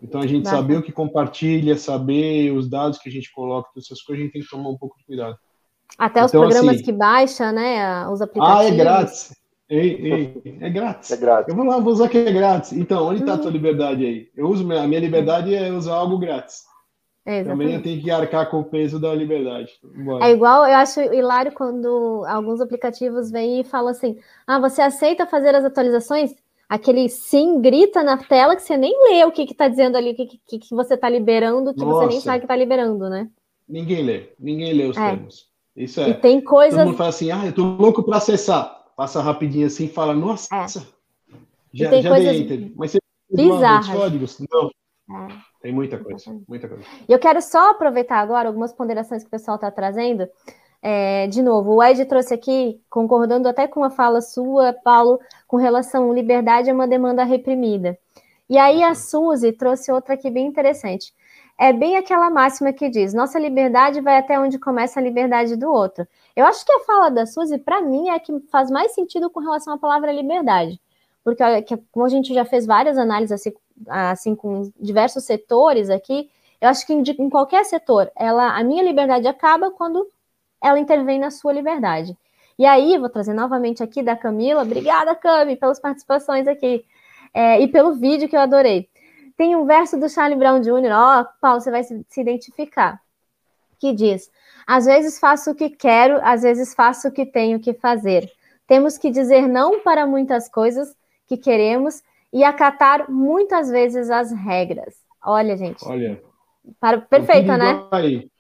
Então, a gente saber o que compartilha, saber os dados que a gente coloca, todas essas coisas, a gente tem que tomar um pouco de cuidado. Até os então, programas assim, que baixa, né? Os aplicativos. Ah, é grátis. Ei, ei, é grátis. É grátis. Eu vou lá, vou usar que é grátis. Então, onde está a tua uhum. liberdade aí? Eu uso, a minha liberdade é usar algo grátis. É, Também eu tenho que arcar com o peso da liberdade. Bora. É igual, eu acho hilário quando alguns aplicativos vêm e falam assim: ah, você aceita fazer as atualizações? Aquele sim grita na tela que você nem lê o que está dizendo ali, o que, que, que você está liberando, que Nossa. você nem sabe que está liberando, né? Ninguém lê, ninguém lê os é. termos. Isso é. E tem coisas. Todo mundo fala assim, ah, eu tô louco para acessar. Passa rapidinho assim e fala, nossa, é. já, tem já coisas enter. Mas você bizarras. Códigos? Não. É. Tem muita coisa, muita coisa. E eu quero só aproveitar agora algumas ponderações que o pessoal está trazendo. É, de novo, o Ed trouxe aqui, concordando até com a fala sua, Paulo, com relação à liberdade é uma demanda reprimida. E aí a Suzy trouxe outra aqui bem interessante. É bem aquela máxima que diz: nossa liberdade vai até onde começa a liberdade do outro. Eu acho que a fala da Suzy, para mim, é a que faz mais sentido com relação à palavra liberdade. Porque, como a gente já fez várias análises assim, assim com diversos setores aqui, eu acho que em, qualquer setor, ela, a minha liberdade acaba quando ela intervém na sua liberdade. E aí, vou trazer novamente aqui da Camila. Obrigada, Cami, pelas participações aqui. É, e pelo vídeo que eu adorei. Tem um verso do Charlie Brown Jr., ó, Paulo, você vai se, se identificar, que diz: Às vezes faço o que quero, às vezes faço o que tenho que fazer. Temos que dizer não para muitas coisas que queremos e acatar muitas vezes as regras. Olha, gente. Olha. Para, perfeita, né? Aí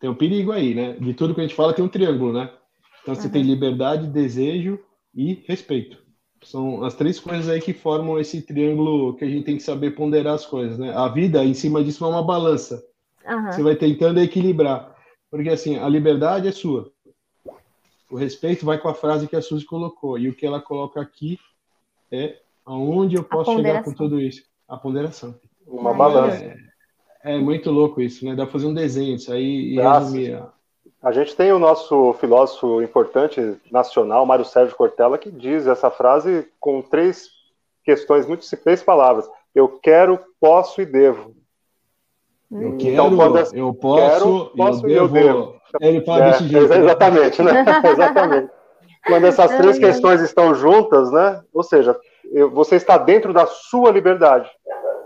tem um perigo aí, né? De tudo que a gente fala tem um triângulo, né? Então você uhum. tem liberdade, desejo e respeito. São as três coisas aí que formam esse triângulo que a gente tem que saber ponderar as coisas, né? A vida, em cima disso, é uma balança. Uhum. Você vai tentando equilibrar. Porque, assim, a liberdade é sua. O respeito vai com a frase que a Suzy colocou. E o que ela coloca aqui é aonde eu posso chegar com tudo isso. A ponderação. Uma balança. É, é muito louco isso, né? Dá pra fazer um desenho isso aí e resumir. A gente tem o nosso filósofo importante nacional, Mário Sérgio Cortella, que diz essa frase com três questões, muito três palavras. Eu quero, posso e devo. Eu então, quero, quando é, eu posso, quero, posso eu e eu devo. Ele fala é, desse jeito. Exatamente, né? exatamente. Quando essas três questões estão juntas, né? Ou seja, eu, você está dentro da sua liberdade.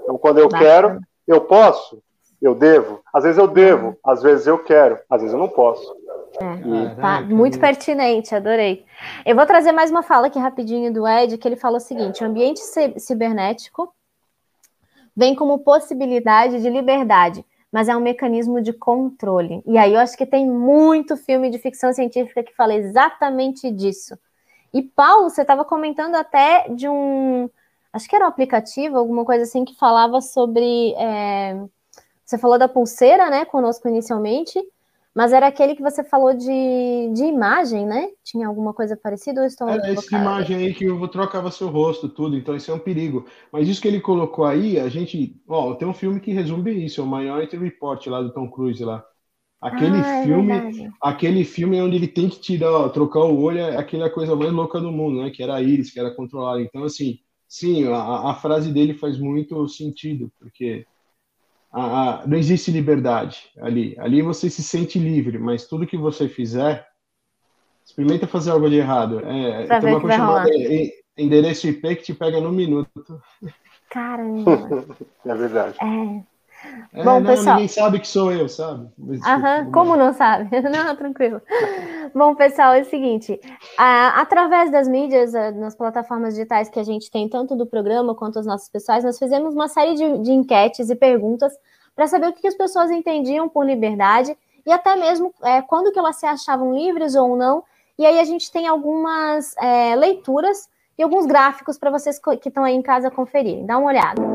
Então, quando eu quero, Eu posso? Eu devo? Às vezes eu devo, às vezes eu quero, às vezes eu não posso. É, tá muito pertinente, adorei. Eu vou trazer mais uma fala aqui rapidinho do Ed, que ele fala o seguinte: o ambiente cibernético vem como possibilidade de liberdade, mas é um mecanismo de controle. E aí eu acho que tem muito filme de ficção científica que fala exatamente disso. E Paulo, você estava comentando até de um, acho que era um aplicativo, alguma coisa assim que falava sobre, é, você falou da pulseira, né, conosco inicialmente, mas era aquele que você falou de, de imagem, né? Tinha alguma coisa parecida ou estou Era essa imagem aí que eu trocava seu rosto, tudo, então isso é um perigo. Mas isso que ele colocou aí, a gente. Ó, tem um filme que resume isso, é o Minority Report lá do Tom Cruise lá. Aquele ah, é filme, é aquele filme onde ele tem que tirar, ó, trocar o olho, é aquela coisa mais louca do mundo, né? Que era a íris, que era controlada. Então, assim, sim, a, a frase dele faz muito sentido, porque a, a, não existe liberdade ali. Ali você se sente livre, mas tudo que você fizer, experimenta fazer algo de errado. É, tem uma coisa chamada endereço IP que te pega no minuto. Caramba! é verdade. É. É, Bom, não, pessoal... ninguém sabe que sou eu, sabe? Aham, como não sabe? Não, tranquilo. Bom, pessoal, é o seguinte: a, através das mídias, a, nas plataformas digitais que a gente tem, tanto do programa quanto os nossos pessoais, nós fizemos uma série de, de enquetes e perguntas para saber o que, que, as pessoas entendiam por liberdade e até mesmo é, quando que elas se achavam livres ou não. E aí a gente tem algumas é, leituras e alguns gráficos para vocês que estão aí em casa conferirem. Dá uma olhada.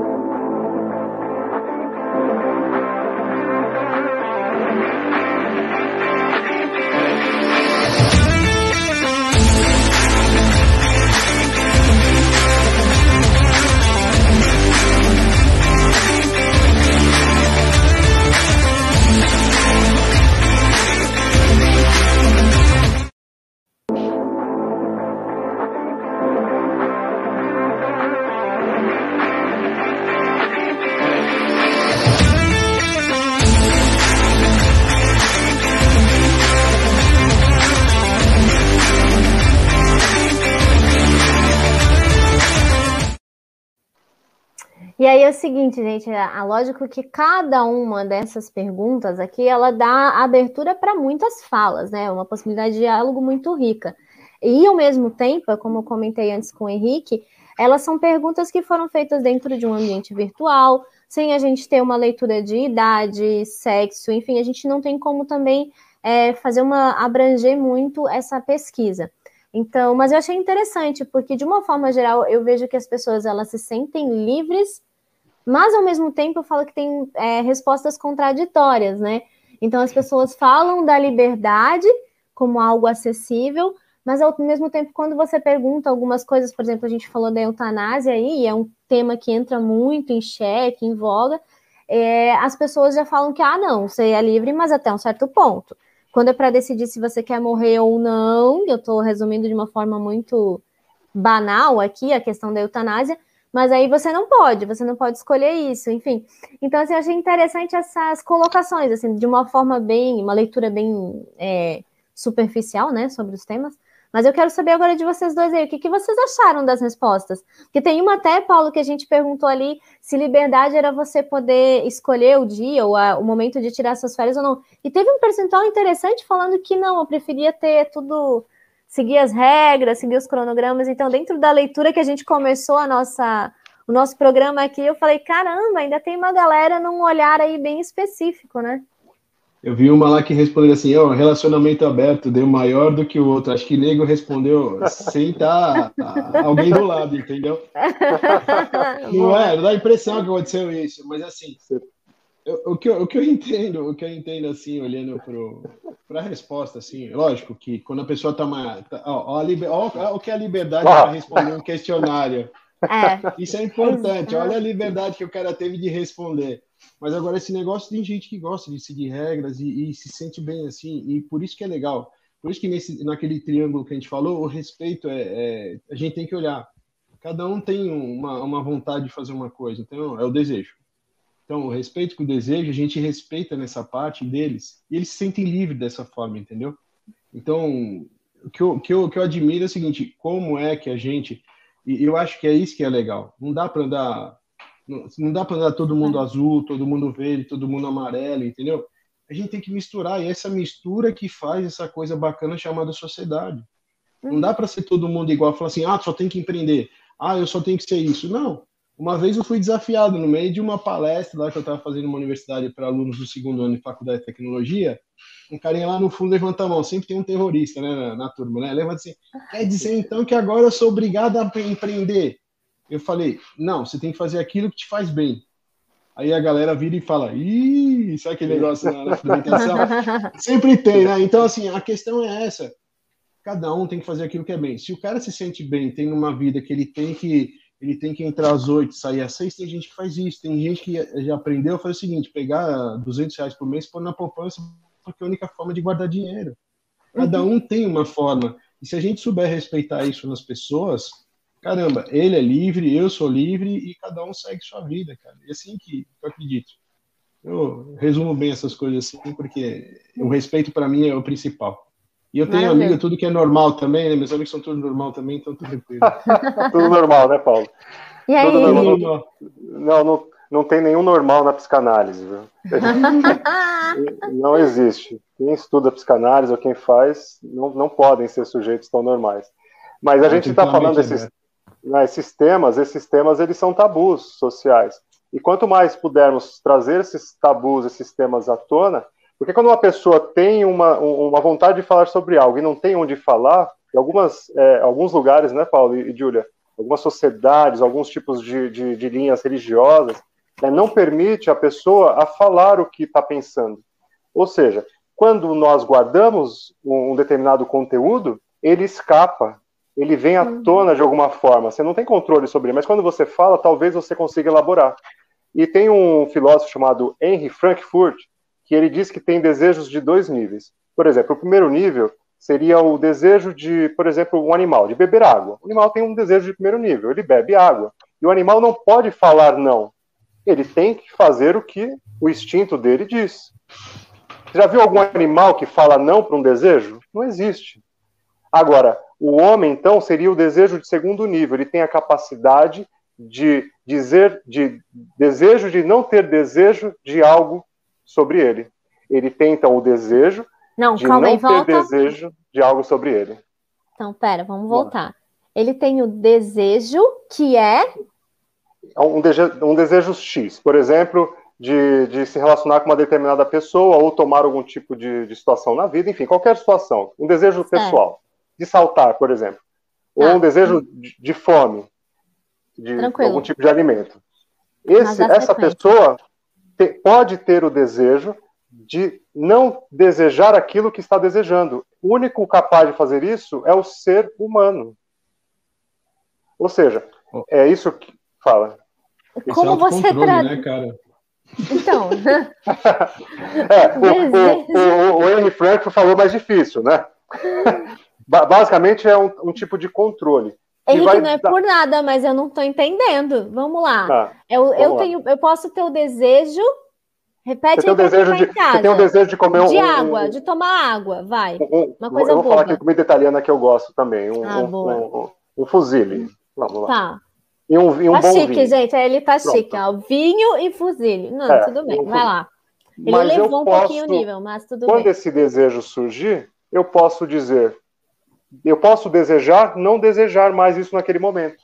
E aí é o seguinte, gente, a, a lógico que cada uma dessas perguntas aqui, ela dá abertura para muitas falas, né? Uma possibilidade de diálogo muito rica. E ao mesmo tempo, como eu comentei antes com o Henrique, elas são perguntas que foram feitas dentro de um ambiente virtual, sem a gente ter uma leitura de idade, sexo, enfim, a gente não tem como também é, fazer uma abranger muito essa pesquisa. Então, mas eu achei interessante porque de uma forma geral eu vejo que as pessoas elas se sentem livres mas ao mesmo tempo eu falo que tem é, respostas contraditórias, né? Então as pessoas falam da liberdade como algo acessível, mas ao mesmo tempo, quando você pergunta algumas coisas, por exemplo, a gente falou da eutanásia aí, é um tema que entra muito em xeque, em voga, é, as pessoas já falam que, ah, não, você é livre, mas até um certo ponto. Quando é para decidir se você quer morrer ou não, eu estou resumindo de uma forma muito banal aqui a questão da eutanásia, mas aí você não pode, você não pode escolher isso, enfim. Então, assim, eu achei interessante essas colocações, assim, de uma forma bem, uma leitura bem é, superficial, né, sobre os temas. Mas eu quero saber agora de vocês dois aí, o que, que vocês acharam das respostas? Porque tem uma até, Paulo, que a gente perguntou ali se liberdade era você poder escolher o dia ou a, o momento de tirar suas férias ou não. E teve um percentual interessante falando que não, eu preferia ter tudo seguir as regras, seguir os cronogramas. Então, dentro da leitura que a gente começou a nossa, o nosso programa aqui, eu falei, caramba, ainda tem uma galera num olhar aí bem específico, né? Eu vi uma lá que respondeu assim, ó, oh, relacionamento aberto deu maior do que o outro. Acho que nego respondeu sem estar tá, alguém do lado, entendeu? não é, não dá a impressão que aconteceu isso, mas assim, o, que eu, o que eu entendo, o que eu entendo assim, olhando para a resposta, assim, lógico que quando a pessoa está uma. Tá, ó, ó, liber, ó, ó, o que é a liberdade para responder um questionário. É. Isso é importante. Olha a liberdade que o cara teve de responder. Mas agora esse negócio tem gente que gosta de seguir regras e, e, se sente bem assim, e por isso que é legal. Por isso que nesse, naquele triângulo que a gente falou, o respeito é, é a gente tem que olhar. Cada um tem uma, uma vontade de fazer uma coisa, então é o desejo. Então, o respeito com o desejo, a gente respeita nessa parte deles e eles se sentem livres dessa forma, entendeu? Então, o que eu, que eu, que eu admiro é o seguinte: como é que a gente. E eu acho que é isso que é legal. Não dá para andar Não, não dá para andar todo mundo é. azul, todo mundo verde, todo mundo amarelo, entendeu? A gente tem que misturar, e essa mistura que faz essa coisa bacana chamada sociedade. Não uhum. dá para ser todo mundo igual, falar assim, ah, só tem que empreender, ah, eu só tenho que ser isso. Não. Uma vez eu fui desafiado no meio de uma palestra lá que eu estava fazendo numa universidade para alunos do segundo ano de faculdade de tecnologia. Um carinha lá no fundo levanta a mão, sempre tem um terrorista né, na, na turma, né? Levanta assim, quer dizer então que agora eu sou obrigado a empreender? Eu falei, não, você tem que fazer aquilo que te faz bem. Aí a galera vira e fala, ih, sabe aquele negócio na, na apresentação? Sempre tem, né? Então, assim, a questão é essa. Cada um tem que fazer aquilo que é bem. Se o cara se sente bem, tem uma vida que ele tem que ele tem que entrar às oito, sair às seis, tem gente que faz isso. Tem gente que já aprendeu a fazer o seguinte, pegar 200 reais por mês e pôr na poupança, porque é a única forma de guardar dinheiro. Cada uhum. um tem uma forma. E se a gente souber respeitar isso nas pessoas, caramba, ele é livre, eu sou livre e cada um segue sua vida, cara. E é assim que eu acredito. Eu resumo bem essas coisas assim, porque o respeito para mim é o principal. E eu tenho Maravilha. amigo tudo que é normal também, né? Meus amigos são tudo normal também, então tudo tranquilo. tudo normal, né, Paulo? E aí? Tudo normal. Não, não, não tem nenhum normal na psicanálise, viu? não existe. Quem estuda psicanálise ou quem faz, não, não podem ser sujeitos tão normais. Mas a gente está falando desses, né, esses temas, esses temas eles são tabus sociais. E quanto mais pudermos trazer esses tabus, esses temas à tona, porque quando uma pessoa tem uma, uma vontade de falar sobre algo e não tem onde falar, em algumas, é, alguns lugares, né, Paulo e, Júlia, algumas sociedades, alguns tipos de, de, de linhas religiosas, né, não permite a pessoa a falar o que está pensando. Ou seja, quando nós guardamos um, determinado conteúdo, ele escapa, ele vem à uhum. tona de alguma forma. Você não tem controle sobre ele, mas quando você fala, talvez você consiga elaborar. E tem um filósofo chamado Henry Frankfurt, que ele diz que tem desejos de dois níveis. Por exemplo, o primeiro nível seria o desejo de, por exemplo, um animal, de beber água. O animal tem um desejo de primeiro nível, ele bebe água. E o animal não pode falar não. Ele tem que fazer o que o instinto dele diz. Já viu algum animal que fala não para um desejo? Não existe. Agora, o homem, então, seria o desejo de segundo nível. Ele tem a capacidade de dizer, de desejo de não ter desejo de algo sobre ele. Ele tem, então, o desejo não, de calma não aí, ter volta. desejo de algo sobre ele. Então, pera, vamos voltar. Ele tem o desejo que é... é um, desejo, um desejo X. Por exemplo, de, de, se relacionar com uma determinada pessoa ou tomar algum tipo de, de situação na vida, enfim, qualquer situação. Um desejo pessoal. De saltar, por exemplo. Ou ah. um desejo de, de fome. De Tranquilo. algum tipo de alimento. Esse, essa pessoa te, pode ter o desejo de não desejar aquilo que está desejando. O único capaz de fazer isso é o ser humano. Ou seja, é isso que fala. Como você traduz? Né, cara? Então. é, o, o, o, o Henry Frankfurt falou mais difícil, né? Basicamente é um, um tipo de controle. Henrique, vai... não é por nada, mas eu não estou entendendo. Vamos lá. Tá, eu, vamos eu, lá. Tenho, eu posso ter o desejo. Repete você tem, o desejo de, você tem o desejo de comer um. De água, de tomar água, vai. Um, Uma coisa eu vou boa. falar aqui comida italiana que eu gosto também. Um, ah, um, um, fuzile. Vamos lá. Tá. E um, e um tá bom chique, vinho. gente. Ele tá Pronto. chique, ó. Vinho e fuzile. Não, é, tudo bem, vai lá. Ele mas levou um posso, pouquinho o nível, mas tudo quando bem. Quando esse desejo surgir, eu posso dizer, eu posso desejar, não desejar mais isso naquele momento.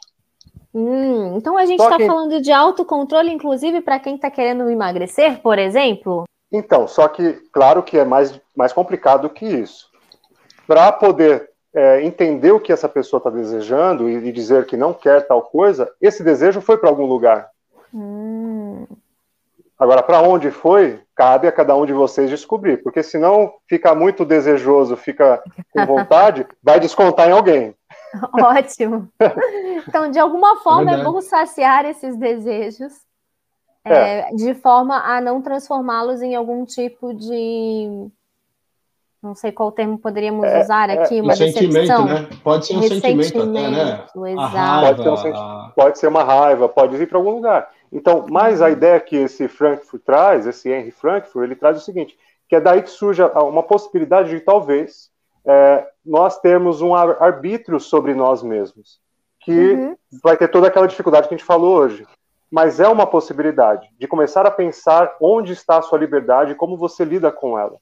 Hum, então a gente está que... falando de autocontrole, inclusive, para quem está querendo emagrecer, por exemplo? Então, só que, claro que é mais, mais complicado que isso. Para poder é, entender o que essa pessoa está desejando e, e, dizer que não quer tal coisa, esse desejo foi para algum lugar. Hum. Agora, para onde foi, cabe a cada um de vocês descobrir, porque senão fica muito desejoso, fica com vontade, vai descontar em alguém. Ótimo. Então, de alguma forma, é, é bom saciar esses desejos é. É, de forma a não transformá-los em algum tipo de. Não sei qual termo poderíamos é, usar é. aqui, uma decepção. Né? Pode ser um sentimento, até, né? Exato. Pode, ser um, pode ser uma raiva, pode ir para algum lugar. Então, mais a ideia que esse Frankfurt traz, esse Henry Frankfurt, ele traz o seguinte, que é daí que surge uma possibilidade de talvez é, nós termos um arbítrio sobre nós mesmos, que uhum. vai ter toda aquela dificuldade que a gente falou hoje. mas é uma possibilidade de começar a pensar onde está a sua liberdade e como você lida com ela.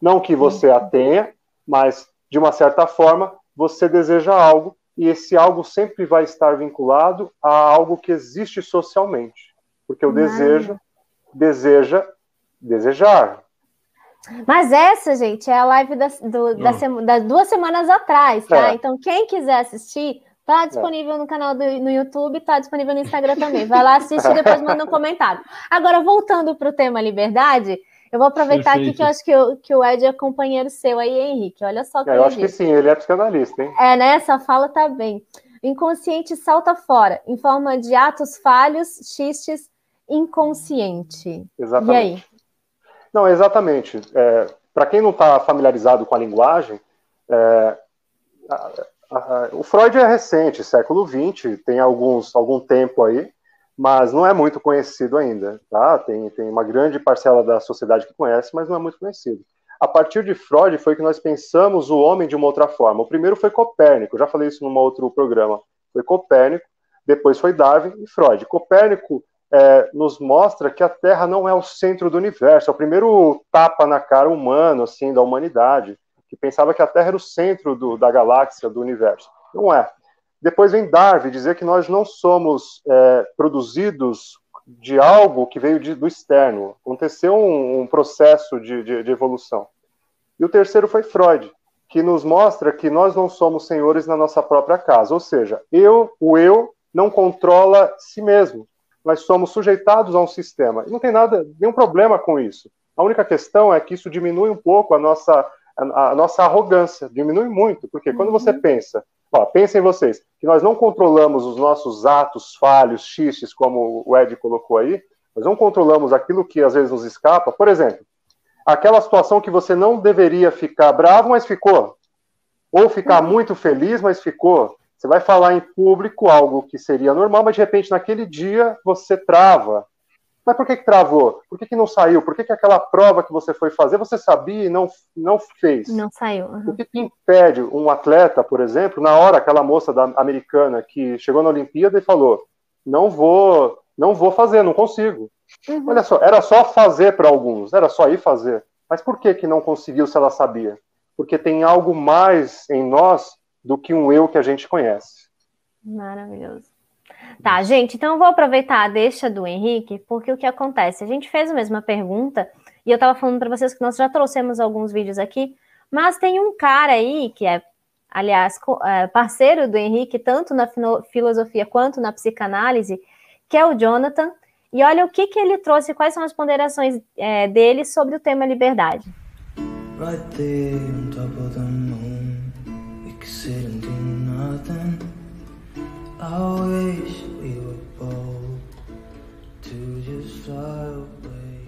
Não que você a tenha, mas de uma certa forma você deseja algo e esse algo sempre vai estar vinculado a algo que existe socialmente, porque o desejo deseja desejar. Mas essa, gente, é a live das, do, da sema, das duas semanas atrás, tá? É. Então, quem quiser assistir, tá disponível é. no canal do no YouTube, tá disponível no Instagram também. Vai lá assistir e depois manda um comentário. Agora, voltando para o tema liberdade, eu vou aproveitar Perfeito. aqui que eu acho que, eu, que o Ed é companheiro seu aí, Henrique. Olha só que é, Eu acho que sim, ele é psicanalista, hein? É, né? Essa fala tá bem. O inconsciente salta fora, em forma de atos falhos, xistes, inconsciente. Exatamente. E aí? Não, exatamente. É, Para quem não está familiarizado com a linguagem, é, a, a, o Freud é recente, século XX, tem alguns, algum tempo aí, mas não é muito conhecido ainda. Tá? Tem, tem uma grande parcela da sociedade que conhece, mas não é muito conhecido. A partir de Freud foi que nós pensamos o homem de uma outra forma. O primeiro foi Copérnico, já falei isso num outro programa. Foi Copérnico, depois foi Darwin e Freud. Copérnico é, nos mostra que a Terra não é o centro do universo, é o primeiro tapa na cara humano, assim, da humanidade, que pensava que a Terra era o centro do, da galáxia, do universo. Não é. Depois vem Darwin dizer que nós não somos é, produzidos de algo que veio de, do externo. Aconteceu um, um processo de, de, de evolução. E o terceiro foi Freud, que nos mostra que nós não somos senhores na nossa própria casa. Ou seja, eu, o eu, não controla si mesmo nós somos sujeitados a um sistema. E não tem nada, nenhum problema com isso. A única questão é que isso diminui um pouco a nossa, a, a nossa arrogância, diminui muito, porque quando você uhum. pensa, ó, pensem vocês, que nós não controlamos os nossos atos falhos, xixes, como o Ed colocou aí, nós não controlamos aquilo que às vezes nos escapa. Por exemplo, aquela situação que você não deveria ficar bravo, mas ficou. Ou ficar uhum. muito feliz, mas ficou. Você vai falar em público algo que seria normal, mas de repente naquele dia você trava. Mas por que, que travou? Por que, que não saiu? Por que, que aquela prova que você foi fazer você sabia e não, não fez? Não saiu. Uhum. O que, que impede um atleta, por exemplo, na hora aquela moça da, americana que chegou na Olimpíada e falou: não vou, não vou fazer, não consigo. Uhum. Olha só, era só fazer para alguns, era só ir fazer. Mas por que, que não conseguiu se ela sabia? Porque tem algo mais em nós do que um eu que a gente conhece. Maravilhoso. Tá, gente, então eu vou aproveitar a deixa do Henrique, porque o que acontece? A gente fez a mesma pergunta, e eu estava falando para vocês que nós já trouxemos alguns vídeos aqui, mas tem um cara aí que é, aliás, é, parceiro do Henrique, tanto na filosofia quanto na psicanálise, que é o Jonathan, e olha o que, que ele trouxe, quais são as ponderações é, dele sobre o tema liberdade. Right there sit and do nothing. I wish we were bold to just fly away.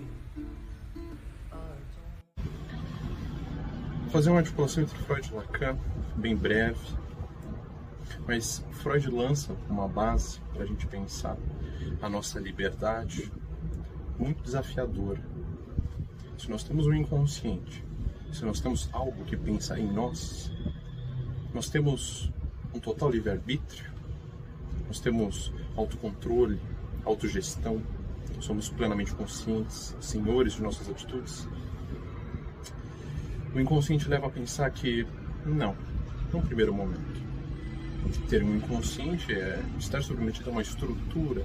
Fazer uma articulação entre Freud e Lacan, bem breve, mas Freud lança uma base para a gente pensar a nossa liberdade muito desafiadora. Se nós temos um inconsciente, se nós temos algo que pensa em nós, nós temos um total livre-arbítrio, nós temos autocontrole, autogestão, somos plenamente conscientes, senhores de nossas atitudes. O inconsciente leva a pensar que não, num primeiro momento. Ter um inconsciente é estar submetido a uma estrutura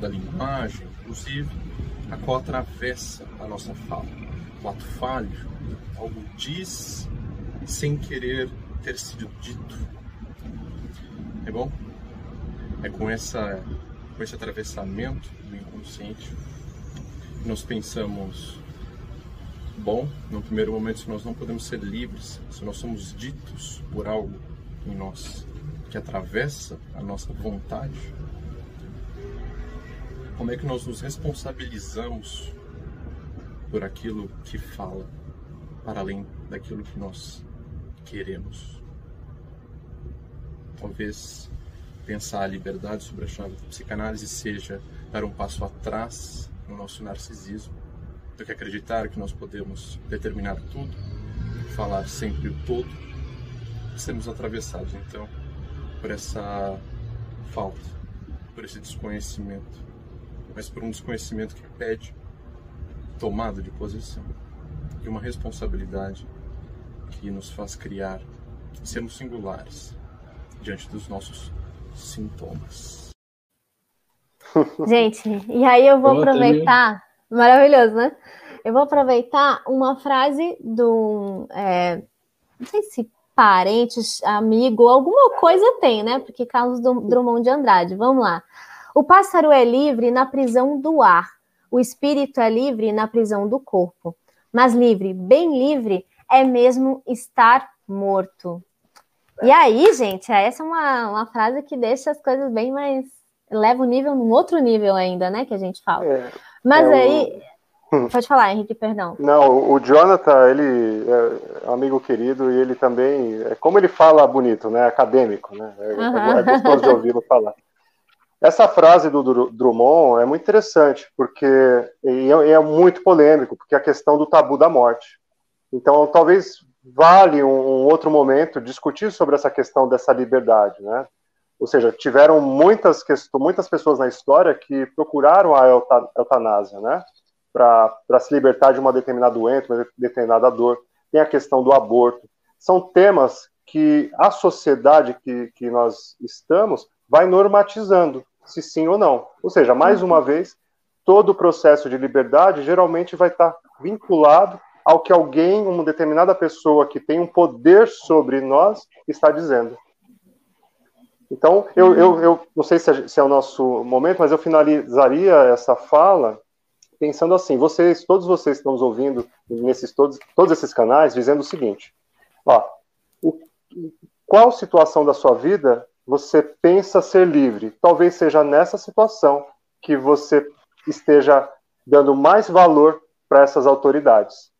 da linguagem, inclusive, a qual atravessa a nossa fala. O ato falho, algo diz sem querer ter sido dito. É bom? É com, essa, com esse atravessamento do inconsciente que nós pensamos: bom, no primeiro momento, se nós não podemos ser livres, se nós somos ditos por algo em nós que atravessa a nossa vontade, como é que nós nos responsabilizamos por aquilo que fala, para além daquilo que nós queremos. Talvez pensar a liberdade sobre a chave da psicanálise seja dar um passo atrás no nosso narcisismo, do que acreditar que nós podemos determinar tudo, falar sempre o todo, sermos atravessados então por essa falta por esse desconhecimento, mas por um desconhecimento que pede tomada de posição e uma responsabilidade que nos faz criar e sermos singulares diante dos nossos sintomas. Gente, e aí eu vou aproveitar. Maravilhoso, né? Eu vou aproveitar uma frase do. É, não sei se parente, amigo, alguma coisa tem, né? Porque Carlos Drummond de Andrade. Vamos lá. O pássaro é livre na prisão do ar, o espírito é livre na prisão do corpo. Mas livre, bem livre, é mesmo estar morto. E aí, gente, essa é uma, uma frase que deixa as coisas bem mais. leva o nível num outro nível ainda, né? Que a gente fala. É, Mas é aí. O... Pode falar, Henrique, perdão. Não, o Jonathan, ele é um amigo querido e ele também, é como ele fala bonito, né? Acadêmico, né? É, uhum. é gostoso de ouvi-lo falar. Essa frase do Drummond é muito interessante, porque e é, é muito polêmico, porque é a questão do tabu da morte. Então, talvez vale um, outro momento discutir sobre essa questão dessa liberdade, né? Ou seja, tiveram muitas questões, muitas pessoas na história que procuraram a eutanásia, né? Para se libertar de uma determinada doença, uma determinada dor. Tem a questão do aborto. São temas que a sociedade que, que nós estamos vai normatizando, se sim ou não. Ou seja, mais uma vez, todo o processo de liberdade geralmente vai estar vinculado ao que alguém, uma determinada pessoa que tem um poder sobre nós, está dizendo. Então, eu, eu, eu não sei se é, se é o nosso momento, mas eu finalizaria essa fala pensando assim: vocês, todos vocês que estão nos ouvindo nesses todos, todos esses canais, dizendo o seguinte: ó, o, qual situação da sua vida você pensa ser livre? Talvez seja nessa situação que você esteja dando mais valor para essas autoridades.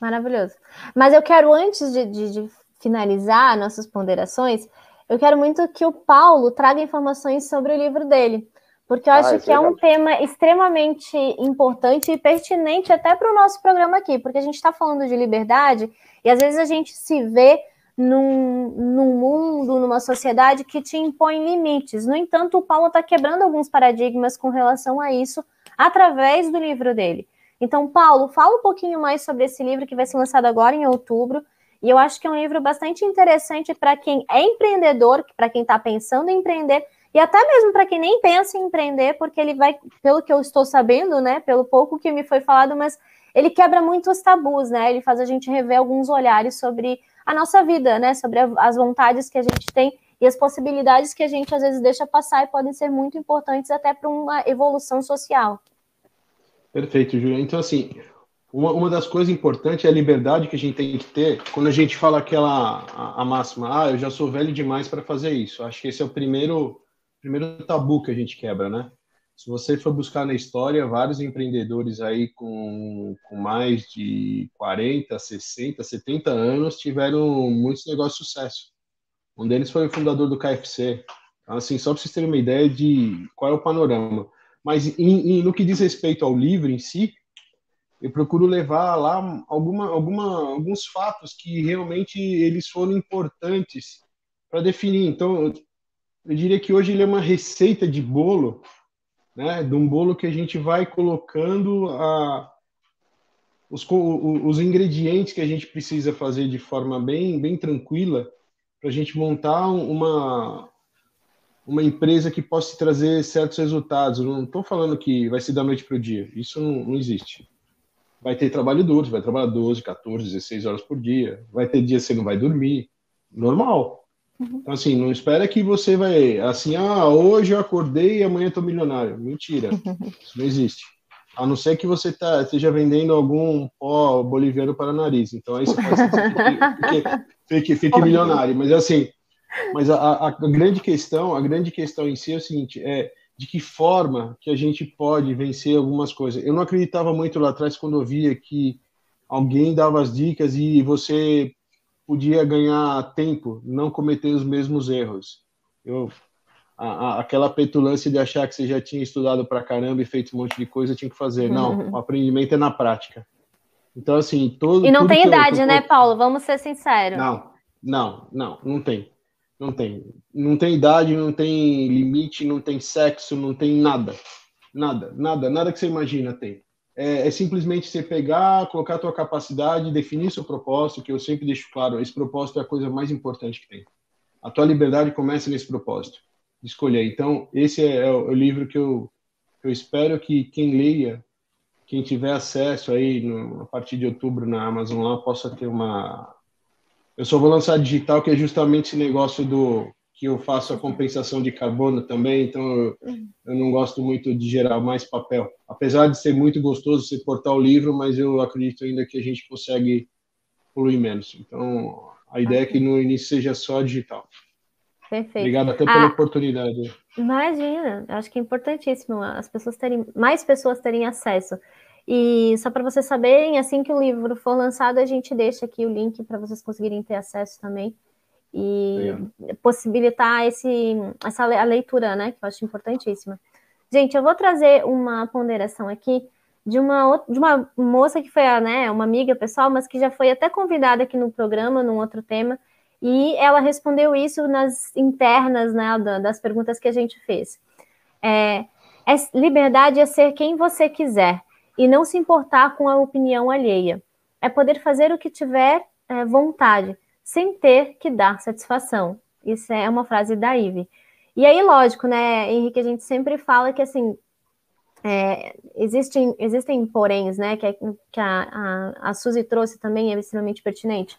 Maravilhoso. Mas eu quero, antes de, de, de, finalizar nossas ponderações, eu quero muito que o Paulo traga informações sobre o livro dele, porque eu acho ah, que é um tema extremamente importante e pertinente até para o nosso programa aqui, porque a gente está falando de liberdade e às vezes a gente se vê num, num mundo, numa sociedade que te impõe limites. No entanto, o Paulo está quebrando alguns paradigmas com relação a isso através do livro dele. Então, Paulo, fala um pouquinho mais sobre esse livro que vai ser lançado agora em outubro. E eu acho que é um livro bastante interessante para quem é empreendedor, para quem está pensando em empreender, e até mesmo para quem nem pensa em empreender, porque ele vai, pelo que eu estou sabendo, né, pelo pouco que me foi falado, mas ele quebra muitos tabus, né? Ele faz a gente rever alguns olhares sobre a nossa vida, né? Sobre as vontades que a gente tem e as possibilidades que a gente às vezes deixa passar e podem ser muito importantes até para uma evolução social. Perfeito, Júlia. Então, assim, uma, uma das coisas importantes é a liberdade que a gente tem que ter quando a gente fala aquela a, a máxima, ah, eu já sou velho demais para fazer isso. Acho que esse é o primeiro, primeiro tabu que a gente quebra, né? Se você for buscar na história, vários empreendedores aí com, com mais de 40, 60, 70 anos tiveram muitos negócios de sucesso. Um deles foi o fundador do KFC. Então, assim, só para vocês terem uma ideia de qual é o panorama. Mas em, em, no que diz respeito ao livro em si, eu procuro levar lá alguma, alguma, alguns fatos que realmente eles foram importantes para definir. Então, eu diria que hoje ele é uma receita de bolo, né, de um bolo que a gente vai colocando a, os, os ingredientes que a gente precisa fazer de forma bem, bem tranquila para a gente montar uma, uma empresa que possa trazer certos resultados. não estou falando que vai ser da noite para o dia. Isso não, não, existe. Vai ter trabalho duro, vai trabalhar 12, 14, 16 horas por dia. Vai ter dias que você não vai dormir. Normal. Uhum. Então, assim, não espera que você vai... Assim, ah, hoje eu acordei e amanhã estou milionário. Mentira. Isso não existe. A não ser que você tá, esteja vendendo algum pó boliviano para nariz. Então, aí você pode fique, fique, fique milionário. Mas, assim mas a, a, grande questão, a grande questão em si é o seguinte, é de que forma que a gente pode vencer algumas coisas. Eu não acreditava muito lá atrás quando eu via que alguém dava as dicas e você podia ganhar tempo, não cometer os mesmos erros. Eu a, a, aquela petulância de achar que você já tinha estudado para caramba e feito um monte de coisa, tinha que fazer. Não, uhum. o aprendimento é na prática. Então, assim, todo. E não tem idade, eu, né, Paulo? Vamos ser sinceros. Não, não, não, não tem. Não tem. Não tem idade, não tem limite, não tem sexo, não tem nada. Nada, nada, nada que você imagina tem. É, é simplesmente você pegar, colocar a tua capacidade, definir seu propósito, que eu sempre deixo claro, esse propósito é a coisa mais importante que tem. A tua liberdade começa nesse propósito, de escolher. Então, esse é, é o livro que eu, eu espero que quem leia, quem tiver acesso aí no, a partir de outubro na Amazon lá, possa ter uma, eu só vou lançar digital, que é justamente esse negócio do que eu faço a compensação de carbono também, então eu, eu, não gosto muito de gerar mais papel. Apesar de ser muito gostoso você portar o livro, mas eu acredito ainda que a gente consegue poluir menos. Então, a ideia é que no início seja só digital. Perfeito. Obrigado até pela ah, oportunidade. Imagina, acho que é importantíssimo as pessoas terem, mais pessoas terem acesso. E só para vocês saberem, assim que o livro for lançado, a gente deixa aqui o link para vocês conseguirem ter acesso também e possibilitar esse, essa a leitura, né? Que eu acho importantíssima. Gente, eu vou trazer uma ponderação aqui de uma, de uma moça que foi né, uma amiga pessoal, mas que já foi até convidada aqui no programa, num outro tema, e ela respondeu isso nas internas né, das perguntas que a gente fez. É, é, liberdade é ser quem você quiser e não se importar com a opinião alheia. É poder fazer o que tiver é, vontade, sem ter que dar satisfação. Isso é uma frase da Ive. E aí, lógico, né, Henrique, a gente sempre fala que, assim, é, existem, existem poréns, né, que, é, que a, a, a Suzy trouxe também, é extremamente pertinente.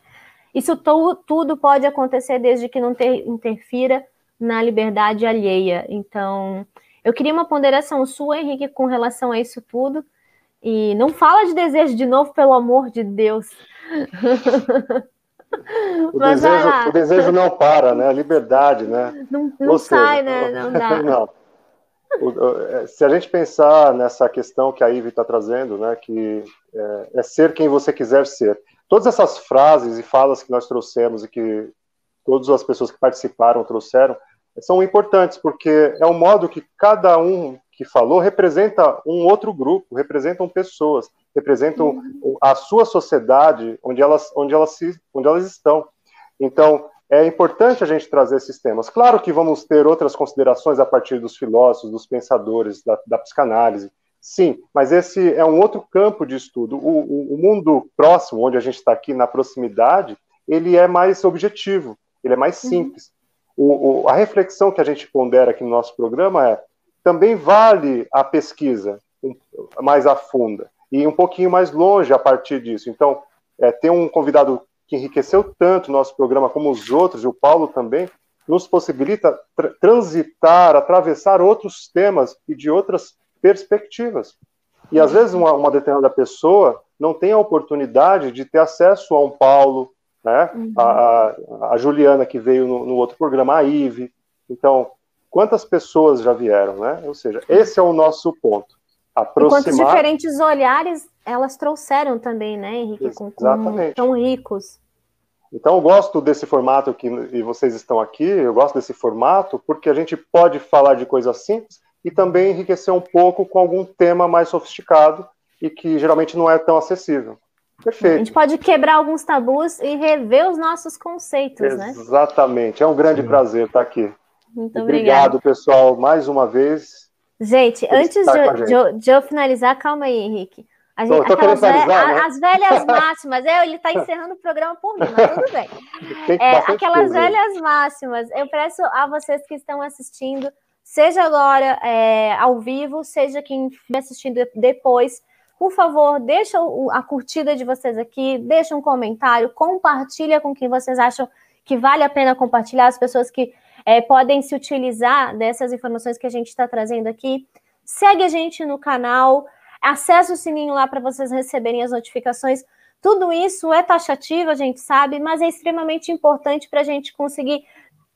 Isso to, tudo pode acontecer desde que não ter, interfira na liberdade alheia. Então, eu queria uma ponderação sua, Henrique, com relação a isso tudo, e não fala de desejo de novo, pelo amor de Deus. O, desejo, o desejo, não para, né? A liberdade, né? Não, não sai, né? Não dá. Não. É, se a gente pensar nessa questão que a Ivy está trazendo, né, que é, é, ser quem você quiser ser. Todas essas frases e falas que nós trouxemos e que todas as pessoas que participaram trouxeram são importantes porque é o modo que cada um que falou representa um outro grupo, representam pessoas, representam uhum. a sua sociedade onde elas, onde elas, se, onde elas estão. Então, é importante a gente trazer esses temas. Claro que vamos ter outras considerações a partir dos filósofos, dos pensadores, da, da psicanálise, sim, mas esse é um outro campo de estudo. O, o, o mundo próximo, onde a gente está aqui na proximidade, ele é mais objetivo, ele é mais uhum. simples. Uhum. O, a reflexão que a gente pondera aqui no nosso programa é também vale a pesquisa mais a funda e um pouquinho mais longe a partir disso. Então, é, ter um convidado que enriqueceu tanto o nosso programa como os outros, e o Paulo também, nos possibilita tra transitar, atravessar outros temas e de outras perspectivas. E às vezes uma, uma, determinada pessoa não tem a oportunidade de ter acesso a um Paulo, né? Uhum. A, a, Juliana que veio no, no outro programa, a Ive. Então, quantas pessoas já vieram, né? Ou seja, esse é o nosso ponto. Aproximar... quantos diferentes olhares elas trouxeram também, né, Henrique? Com, com, tão ricos. Então, eu gosto desse formato que e vocês estão aqui, eu gosto desse formato porque a gente pode falar de coisas simples e também enriquecer um pouco com algum tema mais sofisticado e que geralmente não é tão acessível. Perfeito. A gente pode quebrar alguns tabus e rever os nossos conceitos, Exatamente. né? Exatamente. É um grande Sim. prazer estar aqui. Muito obrigado, pessoal, mais uma vez. Gente, antes de, de, de, eu finalizar, calma aí, Henrique. A gente, tô, tô né? As velhas máximas, é, ele está encerrando o programa por mim, mas tudo bem. É, aquelas velhas máximas, eu peço a vocês que estão assistindo, seja agora é, ao vivo, seja quem estiver assistindo depois, por favor, deixa a curtida de vocês aqui, deixa um comentário, compartilha com quem vocês acham que vale a pena compartilhar, as pessoas que é, podem se utilizar dessas informações que a gente está trazendo aqui. Segue a gente no canal, acesse o sininho lá para vocês receberem as notificações. Tudo isso é taxativo, a gente sabe, mas é extremamente importante para a gente conseguir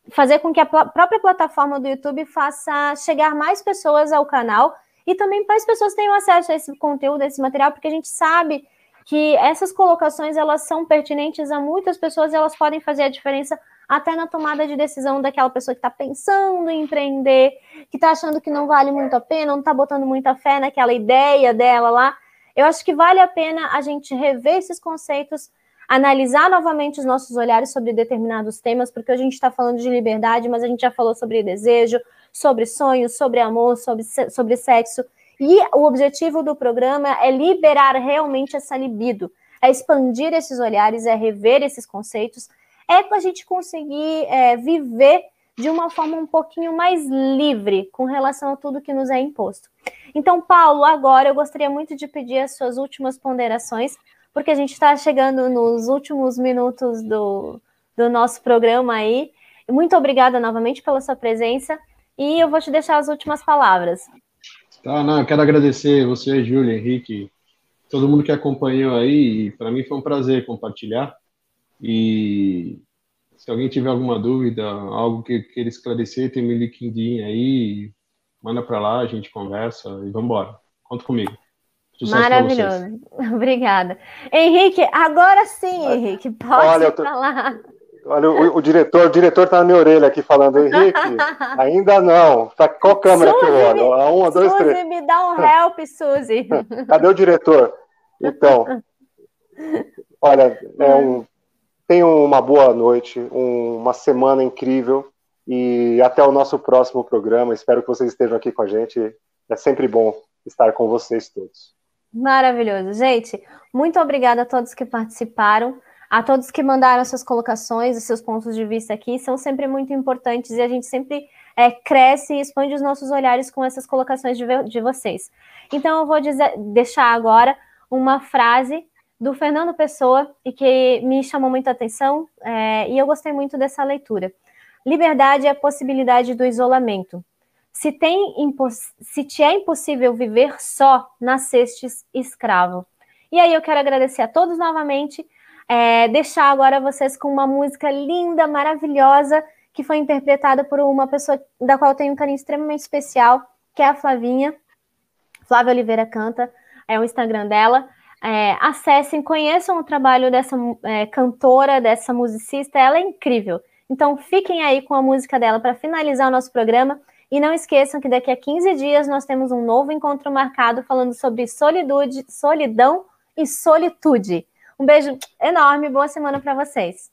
fazer com que a própria plataforma do YouTube faça chegar mais pessoas ao canal e também para as pessoas tenham acesso a esse conteúdo, a esse material, porque a gente sabe que essas colocações elas são pertinentes a muitas pessoas e elas podem fazer a diferença até na tomada de decisão daquela pessoa que está pensando em empreender, que está achando que não vale muito a pena, não está botando muita fé naquela ideia dela lá. Eu acho que vale a pena a gente rever esses conceitos, analisar novamente os nossos olhares sobre determinados temas, porque a gente está falando de liberdade, mas a gente já falou sobre desejo, sobre sonhos, sobre amor, sobre, sobre sexo. E o objetivo do programa é liberar realmente essa libido, é expandir esses olhares, é rever esses conceitos, é para a gente conseguir é, viver de uma forma um pouquinho mais livre com relação a tudo que nos é imposto. Então, Paulo, agora eu gostaria muito de pedir as suas últimas ponderações, porque a gente está chegando nos últimos minutos do, do nosso programa aí. Muito obrigada novamente pela sua presença e eu vou te deixar as últimas palavras. Tá, não, eu quero agradecer você, Júlia, Henrique, todo mundo que acompanhou aí. Para mim foi um prazer compartilhar. E se alguém tiver alguma dúvida, algo que queira esclarecer, tem meu LinkedIn aí, manda para lá, a gente conversa e vamos embora. Conta comigo. Sucesso Maravilhoso. Obrigada. Henrique, agora sim, Henrique, pode Olha, tô... falar. Olha, o, o, diretor, o diretor tá na minha orelha aqui falando, Henrique, ainda não. Tá, qual câmera Suzy, que eu olho? A uma, dois, Suzy, três. me dá um help, Suzy. Cadê o diretor? Então, olha, é um Tenham uma boa noite, um, uma semana incrível e até o nosso próximo programa. Espero que vocês estejam aqui com a gente. É sempre bom estar com vocês todos. Maravilhoso. Gente, muito obrigada a todos que participaram, a todos que mandaram suas colocações e seus pontos de vista aqui. São sempre muito importantes e a gente sempre é, cresce e expande os nossos olhares com essas colocações de, de vocês. Então, eu vou dizer, deixar agora uma frase do Fernando Pessoa e que me chamou muita atenção é, e eu gostei muito dessa leitura. Liberdade é a possibilidade do isolamento. Se, tem, se te é impossível viver só, nascestes escravo. E aí eu quero agradecer a todos novamente, é, deixar agora vocês com uma música linda, maravilhosa, que foi interpretada por uma pessoa da qual eu tenho um carinho extremamente especial, que é a Flavinha. Flávia Oliveira canta, é o Instagram dela é, acessem, conheçam o trabalho dessa é, cantora, dessa musicista, ela é incrível. Então fiquem aí com a música dela para finalizar o nosso programa. E não esqueçam que daqui a 15 dias nós temos um novo encontro marcado falando sobre solitude, solidão e solitude. Um beijo enorme, boa semana para vocês.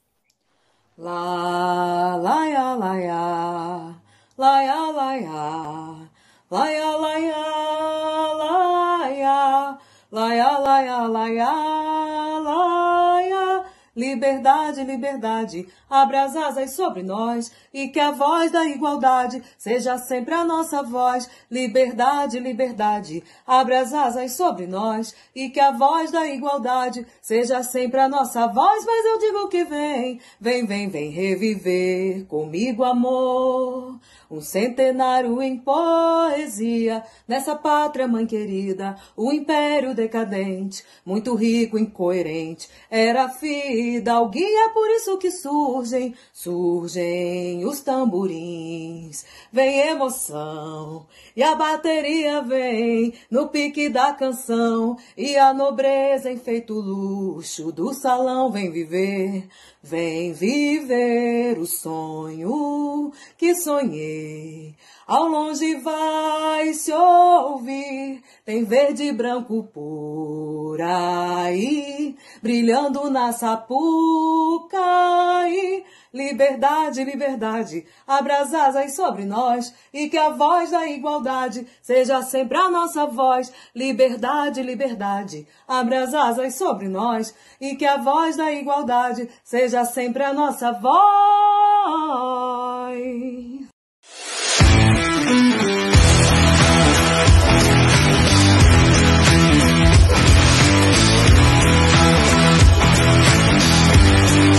Laia, laia, laia, laia. Liberdade, liberdade, abre as asas sobre nós e que a voz da igualdade seja sempre a nossa voz. Liberdade, liberdade, abre as asas sobre nós e que a voz da igualdade seja sempre a nossa voz. Mas eu digo que vem, vem, vem, vem reviver comigo, amor. Um centenário em poesia, nessa pátria mãe querida, o império decadente, muito rico, incoerente, era fidalguia, por isso que surgem, surgem os tamborins, vem emoção, e a bateria vem no pique da canção, e a nobreza em feito luxo do salão vem viver Vem viver o sonho que sonhei. Ao longe vai se ouvir, tem verde e branco por aí, brilhando na sapucaí. Liberdade, liberdade, abra as asas sobre nós e que a voz da igualdade seja sempre a nossa voz. Liberdade, liberdade, abra as asas sobre nós e que a voz da igualdade seja sempre a nossa voz.